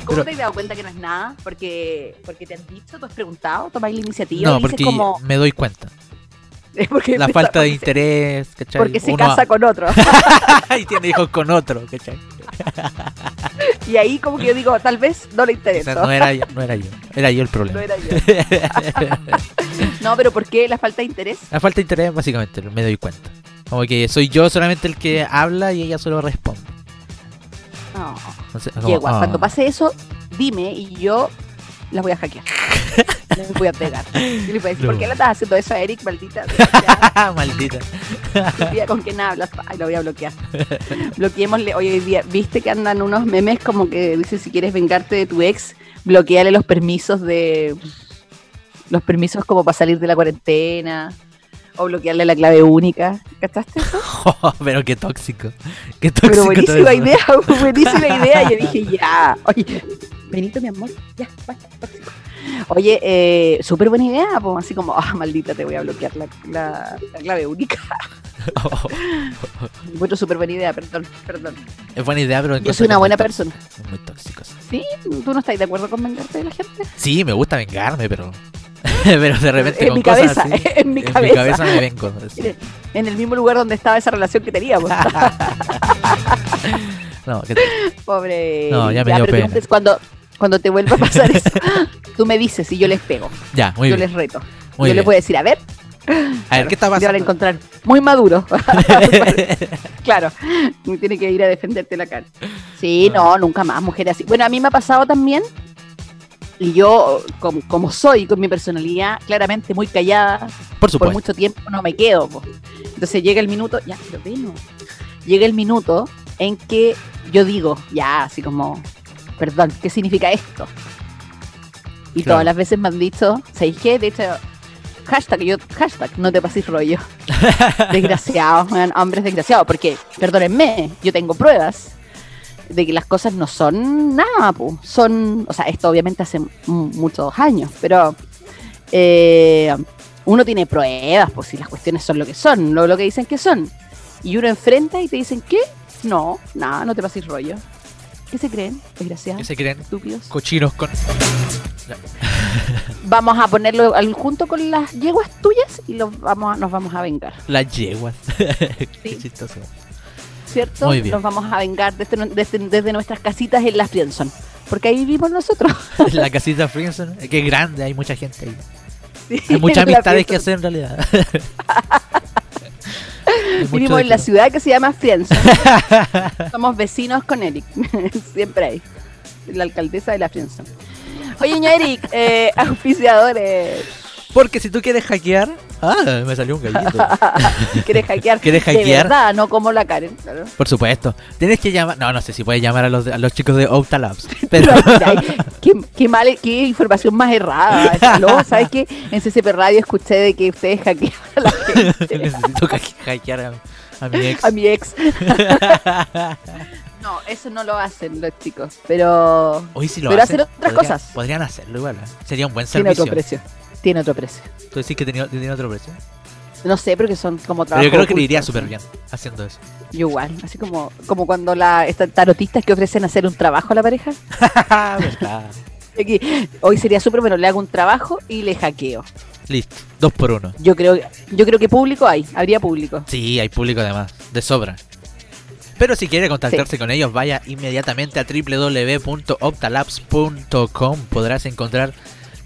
¿Cómo Pero- te has dado cuenta que no es nada? Porque, porque te han dicho, tú has preguntado, tomáis la iniciativa No, y dices porque como. me doy cuenta. porque La falta de interés, ¿cachai? Porque se Uno casa a- con otro. y tiene hijos con otro, ¿cachai? y ahí, como que yo digo, tal vez no le interesa. No era, yo- no era yo. Era yo el problema. No era yo. no, pero ¿por qué la falta de interés? La falta de interés, básicamente, me doy cuenta. Como que soy yo solamente el que habla y ella solo responde. No. Entonces, como, Yegua, ah. cuando pase eso, dime y yo las voy a hackear. Les voy a pegar. Y les voy a decir, No. ¿por qué le estás haciendo eso a Eric, maldita? Maldita. ¿Con quién hablas? Ay, lo voy a bloquear. Bloqueémosle. Hoy hoy día, ¿viste que andan unos memes como que dicen si quieres vengarte de tu ex, bloqueale los permisos de. Los permisos como para salir de la cuarentena. O bloquearle la clave única. ¿Cachaste eso? Pero qué tóxico. Qué tóxico. Pero buenísima idea, buenísima idea. Yo dije, ya. Oye, Benito, mi amor, ya, basta, tóxico. Oye, eh, súper buena idea, pues así como, ah, maldita, te voy a bloquear la, la- la clave única. Encuentro súper buena idea, perdón, perdón. Es buena idea, pero Yo soy una buena persona. tóxico, Muy tóxicos. ¿Sí? ¿Tú no estás de acuerdo con vengarte de la gente? Sí, me gusta vengarme, pero. pero de repente En con mi cosas cabeza, así, en mi cabeza. me vengo. sí. Mire, En el mismo lugar donde estaba esa relación que teníamos. No, que- Pobre. No, ya me dio pero pena. cuando, cuando te vuelva a pasar eso, tú me dices y yo les pego. ya, muy yo bien. les reto. Muy yo les voy a decir, a ver, A ver, ¿qué está te van a pasando? encontrar muy maduro. claro, tiene que ir a defenderte la cara. Sí, no, nunca más, mujeres así. Bueno, a mí me ha pasado también, y yo, como, como soy, con mi personalidad claramente muy callada, Por mucho tiempo no me quedo. po. Entonces llega el minuto, ya, pero ven, no. Llega el minuto en que yo digo, ya, así como, perdón, ¿qué significa esto? Y Claro. todas las veces me han dicho, ¿sabéis qué? De hecho, hashtag, yo, hashtag, no te pases rollo. Desgraciados, hombres desgraciados, porque, perdónenme, yo tengo pruebas de que las cosas no son nada, pu. son, o sea, esto obviamente hace muchos años, pero eh, uno tiene pruebas, pues si las cuestiones son lo que son, lo, lo que dicen que son, y uno enfrenta y te dicen, ¿qué? No, nada, no te pases rollo. ¿Qué se creen? Desgraciados, se creen estúpidos. cochinos con. Vamos a ponerlo al- junto con las yeguas tuyas y los vamos a- nos vamos a vengar, Las yeguas. Qué chistoso. ¿Cierto? Muy bien. Nos vamos a vengar desde, desde, desde nuestras casitas en la Friendzone, porque ahí vivimos nosotros. La casita Friendson. Que grande, hay mucha gente ahí. Sí, Hay muchas amistades que hacer en realidad. Vivimos en la ciudad que se llama Friendzone. Somos vecinos con Eric. Siempre hay. La alcaldesa de la Friendzone. Oye, ña Eric, eh, auspiciadores. Porque si tú quieres hackear. Ah, me salió un gallito. ¿Quieres hackear? ¿Quieres De hackear? verdad, no como la Karen. Claro. Por supuesto. Tienes que llamar. No, no sé si puedes llamar a los, a los chicos de Opta Labs. Pero. Qué, qué mal, qué información más errada. ¿sabes qué? En CCP Radio escuché de que ustedes hackeaban a la gente. Necesito ha- hackear a, a mi ex. A mi ex. No, eso no lo hacen los chicos. Pero Hoy sí lo Pero hacen. hacer otras Podría- cosas. Podrían hacerlo igual. ¿eh? Sería un buen servicio. precio. Tiene otro precio. Tú decís que tenía, tenía otro precio. No sé, porque son como Pero yo trabajos creo que le iría súper bien haciendo eso. Yo igual, así como, como cuando la estas tarotistas que ofrecen hacer un trabajo a la pareja. Hoy sería súper bueno, le hago un trabajo y le hackeo. Listo. Dos por uno. Yo creo, yo creo que público hay, habría público. Sí, hay público además. De sobra. Pero si quiere contactarse con ellos, vaya inmediatamente a www.optalabs.com. Podrás encontrar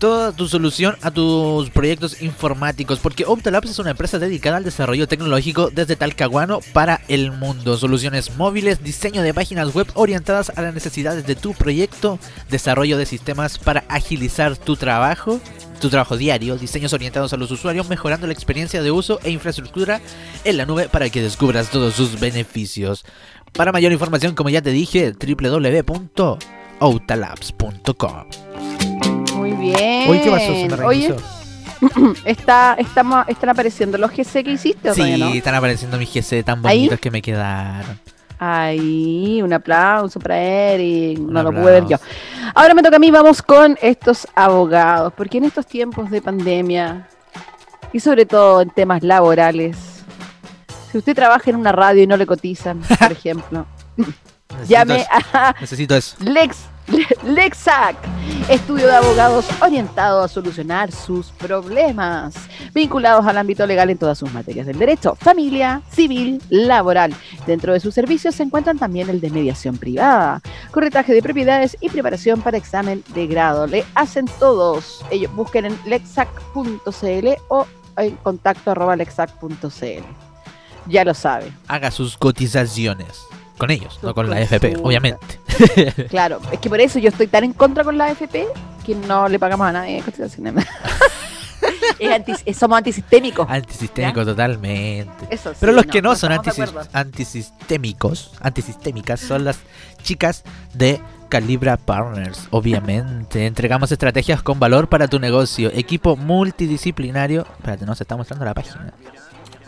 toda tu solución a tus proyectos informáticos, porque Optalabs es una empresa dedicada al desarrollo tecnológico desde Talcahuano para el mundo. Soluciones móviles, diseño de páginas web orientadas a las necesidades de tu proyecto, desarrollo de sistemas para agilizar tu trabajo, tu trabajo diario, diseños orientados a los usuarios, mejorando la experiencia de uso e infraestructura en la nube para que descubras todos sus beneficios. Para mayor información, como ya te dije, www.outalabs.com. Muy bien. Uy, ¿qué pasó? Se me Oye, está, estamos, están apareciendo los GC que hiciste o Sí, no? están apareciendo mis GC tan ¿Ahí? bonitos que me quedaron. Ahí, un aplauso para Eric. Un no lo pude ver yo. Ahora me toca a mí, vamos con estos abogados, porque en estos tiempos de pandemia y sobre todo en temas laborales, si usted trabaja en una radio y no le cotizan, por ejemplo, Necesito llame eso. a Necesito eso. Lex, Lexac, estudio de abogados orientado a solucionar sus problemas, vinculados al ámbito legal en todas sus materias del derecho, familia, civil, laboral. Dentro de sus servicios se encuentran también el de mediación privada, corretaje de propiedades y preparación para examen de grado. Le hacen todos. Ellos busquen en lexac.cl o en contacto arroba lexac.cl. Ya lo sabe. Haga sus cotizaciones. Con ellos, no con la FP, consultas. obviamente. Claro, es que por eso yo estoy tan en contra con la AFP que no le pagamos a nadie. Es anti- es- somos antisistémicos. Antisistémico totalmente. Eso sí, Pero los que no, son antisis- antisistémicos, antisistémicas, son las chicas de Calibra Partners, obviamente. Entregamos estrategias con valor para tu negocio. Equipo multidisciplinario. Espérate, no se está mostrando la página.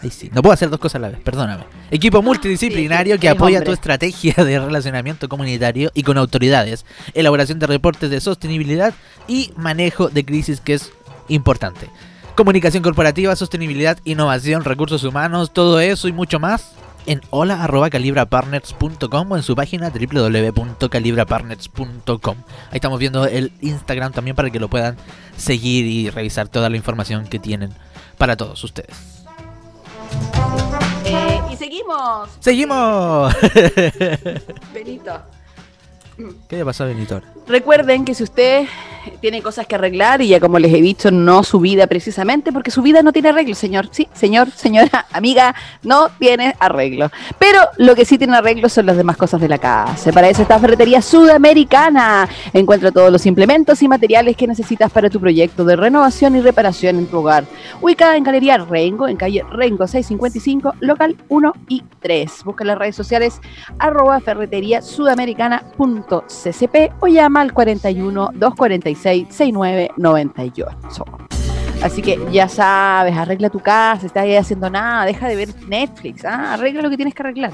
Ahí sí. No puedo hacer dos cosas a la vez, perdóname. Equipo multidisciplinario sí, que apoya hombre. tu estrategia de relacionamiento comunitario y con autoridades. Elaboración de reportes de sostenibilidad y manejo de crisis que es importante. Comunicación corporativa, sostenibilidad, innovación, recursos humanos, todo eso y mucho más en hola.calibrapartners.com o en su página www.calibrapartners.com. Ahí estamos viendo el Instagram también para que lo puedan seguir y revisar toda la información que tienen para todos ustedes. Eh, y seguimos. ¡Seguimos! Benito. ¿Qué le pasó? Recuerden que si usted tiene cosas que arreglar y ya como les he dicho, no su vida precisamente, porque su vida no tiene arreglo, señor. Sí, señor, señora, amiga, no tiene arreglo. Pero lo que sí tiene arreglo son las demás cosas de la casa. Para eso está Ferretería Sudamericana. Encuentra todos los implementos y materiales que necesitas para tu proyecto de renovación y reparación en tu hogar. Ubicada en Galería Rengo, en calle Rengo 655, local 1 y 3. Busca las redes sociales arroba ferreteriasudamericana.cl. ccp o llama al 41 246 6998. Así que ya sabes, arregla tu casa, estás ahí haciendo nada, deja de ver Netflix, ah, arregla lo que tienes que arreglar.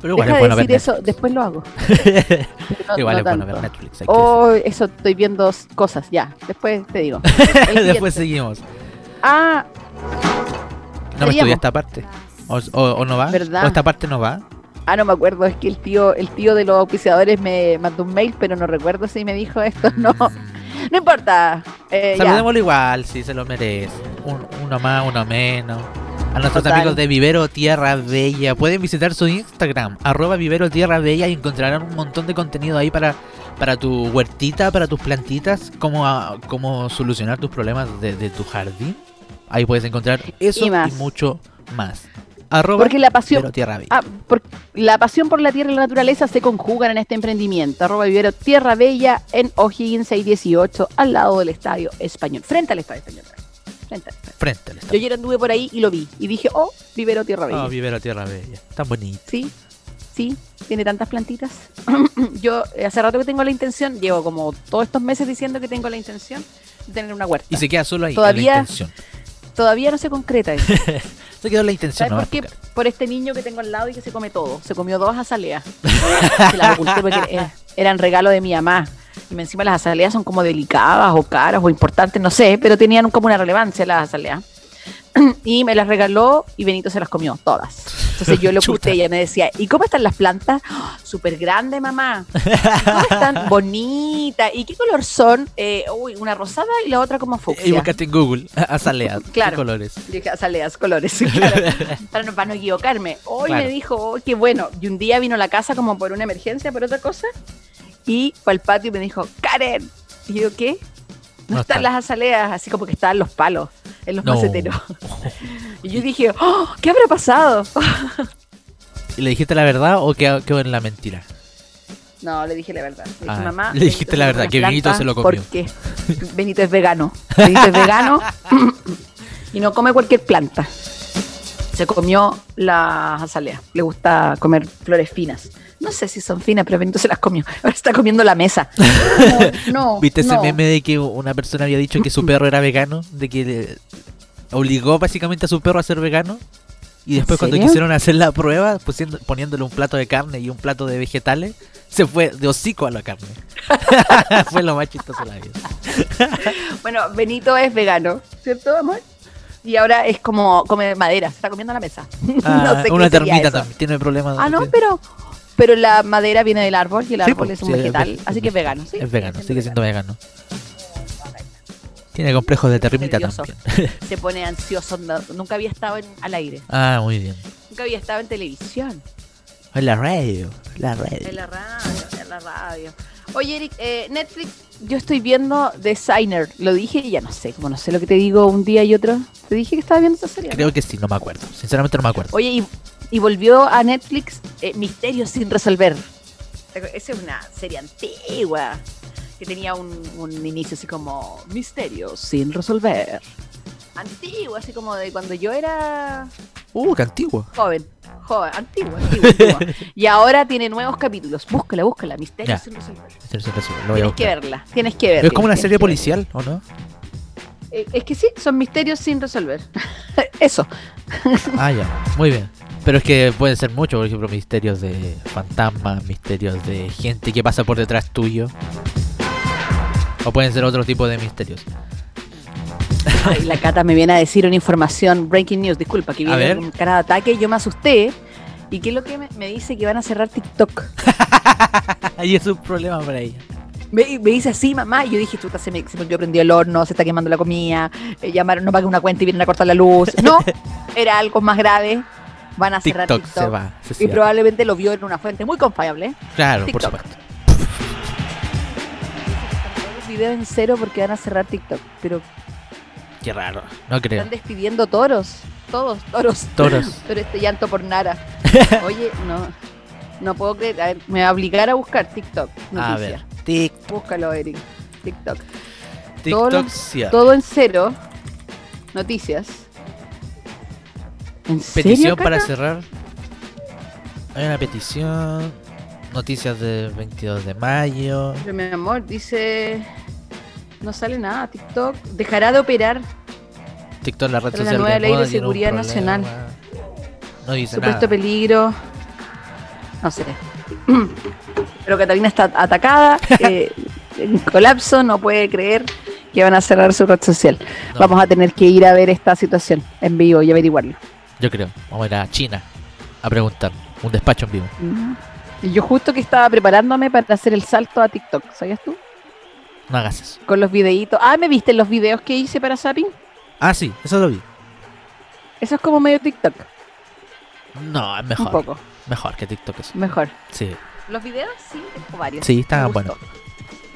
Pero igual deja es de bueno decir ver eso, después lo hago. No- igual no es bueno ver Netflix. Oh, eso estoy viendo cosas, ya, después te digo. Después seguimos. Ah, No me estudia esta parte. O, o- o no va. ¿Verdad? O esta parte no va. Ah, no me acuerdo, es que el tío, el tío de los auspiciadores me mandó un mail, pero no recuerdo si me dijo esto, no. Mm. No importa. Eh, ya. Saludémoslo igual, si se lo merece. Un- uno más, uno menos. A nuestros Total. amigos de Vivero Tierra Bella. Pueden visitar su Instagram, arroba Vivero Tierra Bella, y encontrarán un montón de contenido ahí para, para tu huertita, para tus plantitas, cómo, a- cómo solucionar tus problemas de, de tu jardín. Ahí puedes encontrar eso Y mucho más. Arroba Porque la pasión, Vivero Tierra Bella. Ah, por- la pasión por la tierra y la naturaleza se conjugan en este emprendimiento. Arroba vivero Tierra Bella en O'Higgins 618, al lado del Estadio Español, frente al Estadio Español. Frente al estadio. Frente al Yo estadio. ayer anduve por ahí y lo vi. Y dije, oh, vivero Tierra Bella. Oh, Vivero Tierra Bella. Tan bonito. Sí, sí, tiene tantas plantitas. Yo eh, hace rato que tengo la intención, llevo como todos estos meses diciendo que tengo la intención de tener una huerta. Y se queda solo ahí, Todavía- en la intención. Todavía no se concreta eso. Se quedó en la intención, ¿Sabes ¿no? por qué? Por este niño que tengo al lado y que se come todo. Se comió dos azaleas. Se las oculté porque era- eran regalo de mi mamá. Y encima las azaleas son como delicadas o caras o importantes, no sé, pero tenían como una relevancia las azaleas. Y me las regaló y Benito se las comió todas. Entonces yo Chuta. oculté y ella me decía, ¿y cómo están las plantas? ¡Oh, Súper grande, mamá. ¿Cómo están? Bonitas. ¿Y qué color son? Eh, uy, una rosada y la otra como Y fucsia. buscaste en Google, azaleas, Claro. ¿qué colores? Y dije, azaleas, colores, claro, para, no, para no equivocarme. Hoy Claro. me dijo, oh, qué bueno. Y un día vino a la casa como por una emergencia, por otra cosa, y fue al patio y me dijo, Karen. Y yo, ¿qué? No, No están están. las azaleas, así como que estaban los palos, en los No. maceteros. Y yo dije, oh, ¿qué habrá pasado? ¿Y le dijiste la verdad o quedó, quedó en la mentira? No, le dije la verdad. Le dije, Ah, mamá. le dijiste la verdad, que Benito se lo comió. Porque Benito es vegano. Benito es vegano y no come cualquier planta. Se comió las azaleas. Le gusta comer flores finas. No sé si son finas, pero Benito se las comió. Ahora está comiendo la mesa. No, no, ¿Viste ese no. meme de que una persona había dicho que su perro era vegano? De que le obligó básicamente a su perro a ser vegano. Y ¿En después cuando quisieron hacer la prueba, pusiendo- poniéndole un plato de carne y un plato de vegetales, se fue de hocico a la carne. fue lo más chistoso de la vida. Bueno, Benito es vegano, ¿cierto, amor? Y ahora es como come madera, se está comiendo la mesa. Ah, no sé una termita también tiene problemas. Ah, no, pero pero la madera viene del árbol y el árbol pues, es un sí, vegetal, ve- así que es vegano, ¿sí? Es vegano, sigue siendo vegano. Tiene complejos de Nervioso. también. Se pone ansioso, no- nunca había estado en- al aire, ah, muy bien. nunca había estado en televisión, En la radio, la radio. en la radio, en la radio. Oye, Eric, eh, Netflix, yo estoy viendo Designer, lo dije y ya no sé, como no sé lo que te digo un día y otro, te dije que estaba viendo esa serie. ¿no? Creo que sí, no me acuerdo. Sinceramente no me acuerdo. Oye, y, y volvió a Netflix eh, Misterios sin resolver. Esa es una serie antigua que tenía un, un inicio así como Misterios sin resolver. Antigua, así como de cuando yo era Uh, qué antiguo. joven. Joven, antigua, antigua, antigua. Y ahora tiene nuevos capítulos. Búscala, búscala. Misterios Ya. sin resolver. Lo voy a Tienes que verla, tienes que verla. Es como una serie policial, ¿o no? Eh, es que sí, son misterios sin resolver. Eso. Ah, ya. Muy bien. Pero es que pueden ser muchos, por ejemplo, misterios de fantasmas, misterios de gente que pasa por detrás tuyo. O pueden ser otro tipo de misterios. Ay, la Cata me viene a decir una información, breaking news, disculpa, que viene un cara de ataque, yo me asusté. ¿Y qué es lo que me, me dice? Que van a cerrar TikTok. Ahí es un problema para ella. Me, me dice así, mamá, y yo dije, chuta, se me, se me prendió el horno, se está quemando la comida, eh, llamaron, no pagué una cuenta y vienen a cortar la luz. No, era algo más grave. Van a cerrar TikTok, TikTok. se va. se Y cierra. probablemente lo vio en una fuente muy confiable. ¿eh? Claro, por TikTok. supuesto. Los videos en cero porque van a cerrar TikTok. Pero Qué raro. No creo. están despidiendo toros. Todos, toros. Toros. Pero este llanto por Nara. Oye, no. No puedo creer. A ver, me va a obligar a buscar TikTok. A Noticias. ver. Tic, Búscalo, Eric. TikTok. TikTok. Todo en cero. Noticias. ¿En Petición serio, para cerrar. Hay una petición. noticias del 22 de mayo. Pero mi amor, dice. No sale nada. TikTok dejará de operar. TikTok, la red Tras la social. nueva de ley de seguridad nacional. No dice Supuesto nada. peligro. No sé. Pero Catalina está atacada, eh, en colapso, no puede creer que van a cerrar su red social. No, Vamos a tener que ir a ver esta situación en vivo y averiguarlo. Yo creo. Vamos a ir a China a preguntar. Un despacho en vivo. Y yo justo que estaba preparándome para hacer el salto a TikTok, ¿sabías tú? No hagas eso. Con los videitos. Ah, ¿me viste los videos que hice para Zapping? Ah, sí, eso lo vi. Eso es como medio TikTok, No, es un mejor. poco, Mejor que TikTok eso. mejor. Sí. Los videos sí, tengo varios. Sí, Me está gustó. bueno.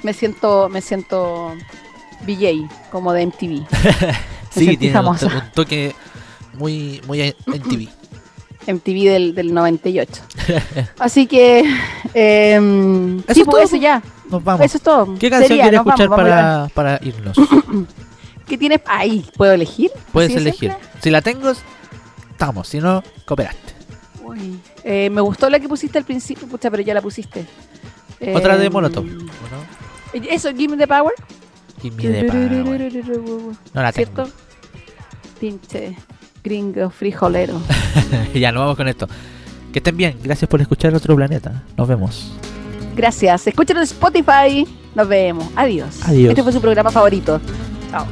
Me siento, me siento VJ, como de MTV. Sí, tiene un, un toque muy, muy en en TV. MTV del, del 98. Así que, eh, Eso sí, es pues todo. eso ya. Nos vamos. Eso es todo. ¿Qué canción quieres vamos, escuchar vamos para, para irnos? ¿Qué tienes ahí? ¿Puedo elegir? Puedes ¿Así de elegir. Si la tengo, estamos. Si no, cooperaste. Uy, eh, me gustó la que pusiste al principio, pucha, pero ya la pusiste. Otra de Eh, Molotov. ¿o no? Eso, Give Me the Power. Give me the power. No la tengo. ¿Cierto? Pinche gringo frijolero. ya, nos vamos con esto. Que estén bien. Gracias por escuchar Otro Planeta. Nos vemos. Gracias. Escúchanos en Spotify. Nos vemos. Adiós. Adiós. Este fue su programa favorito. Chao.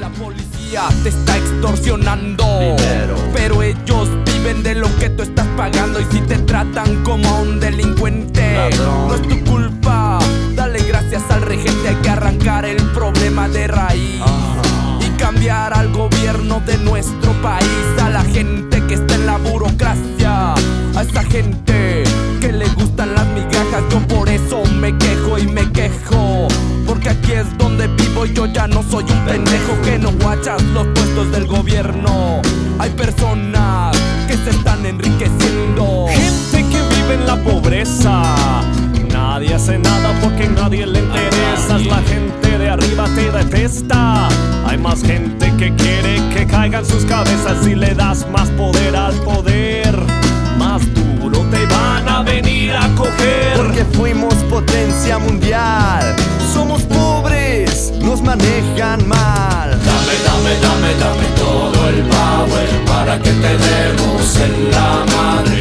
La policía te está extorsionando. Dinero. Pero ellos viven de lo que tú estás pagando. Y si te tratan como a un delincuente, Ladrón. no es tu culpa. Dale gracias al regente. Hay que arrancar el problema de raíz. Y cambiar al gobierno de nuestro país. A la gente que está en la burocracia. A esa gente que le gustan las migajas. Yo por caigan sus cabezas y le das más poder al poder. Más duro te van a venir a coger. Porque fuimos potencia mundial. Somos pobres, nos manejan mal. Dame, dame, dame, dame todo el power para que te demos en la madre.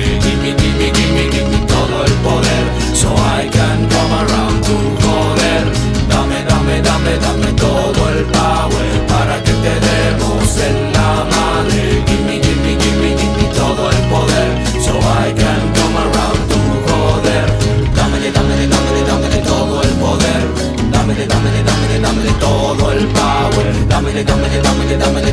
Dámele,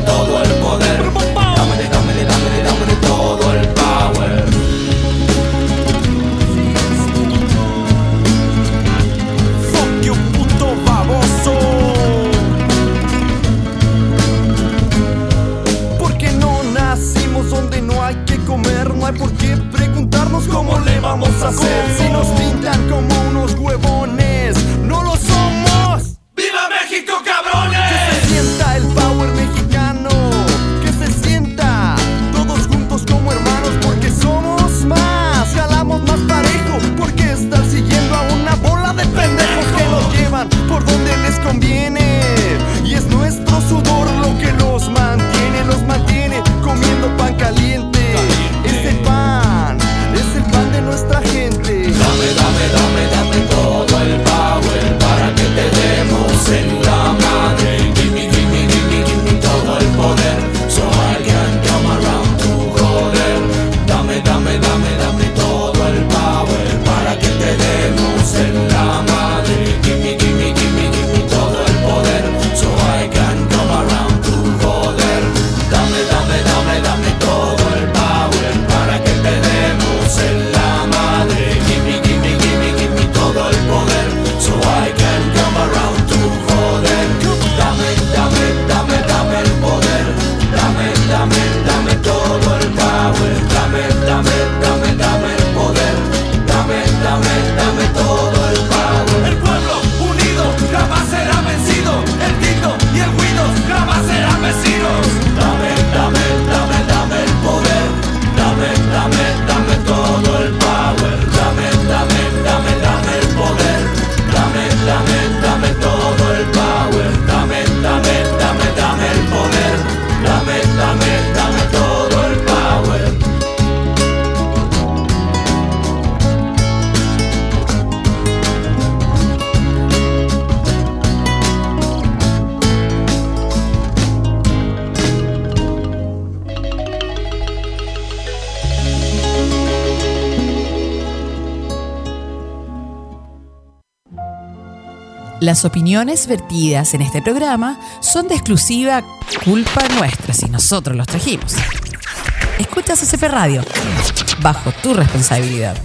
Las opiniones vertidas en este programa son de exclusiva culpa nuestra si nosotros los trajimos. Escucha CCP Radio, bajo tu responsabilidad.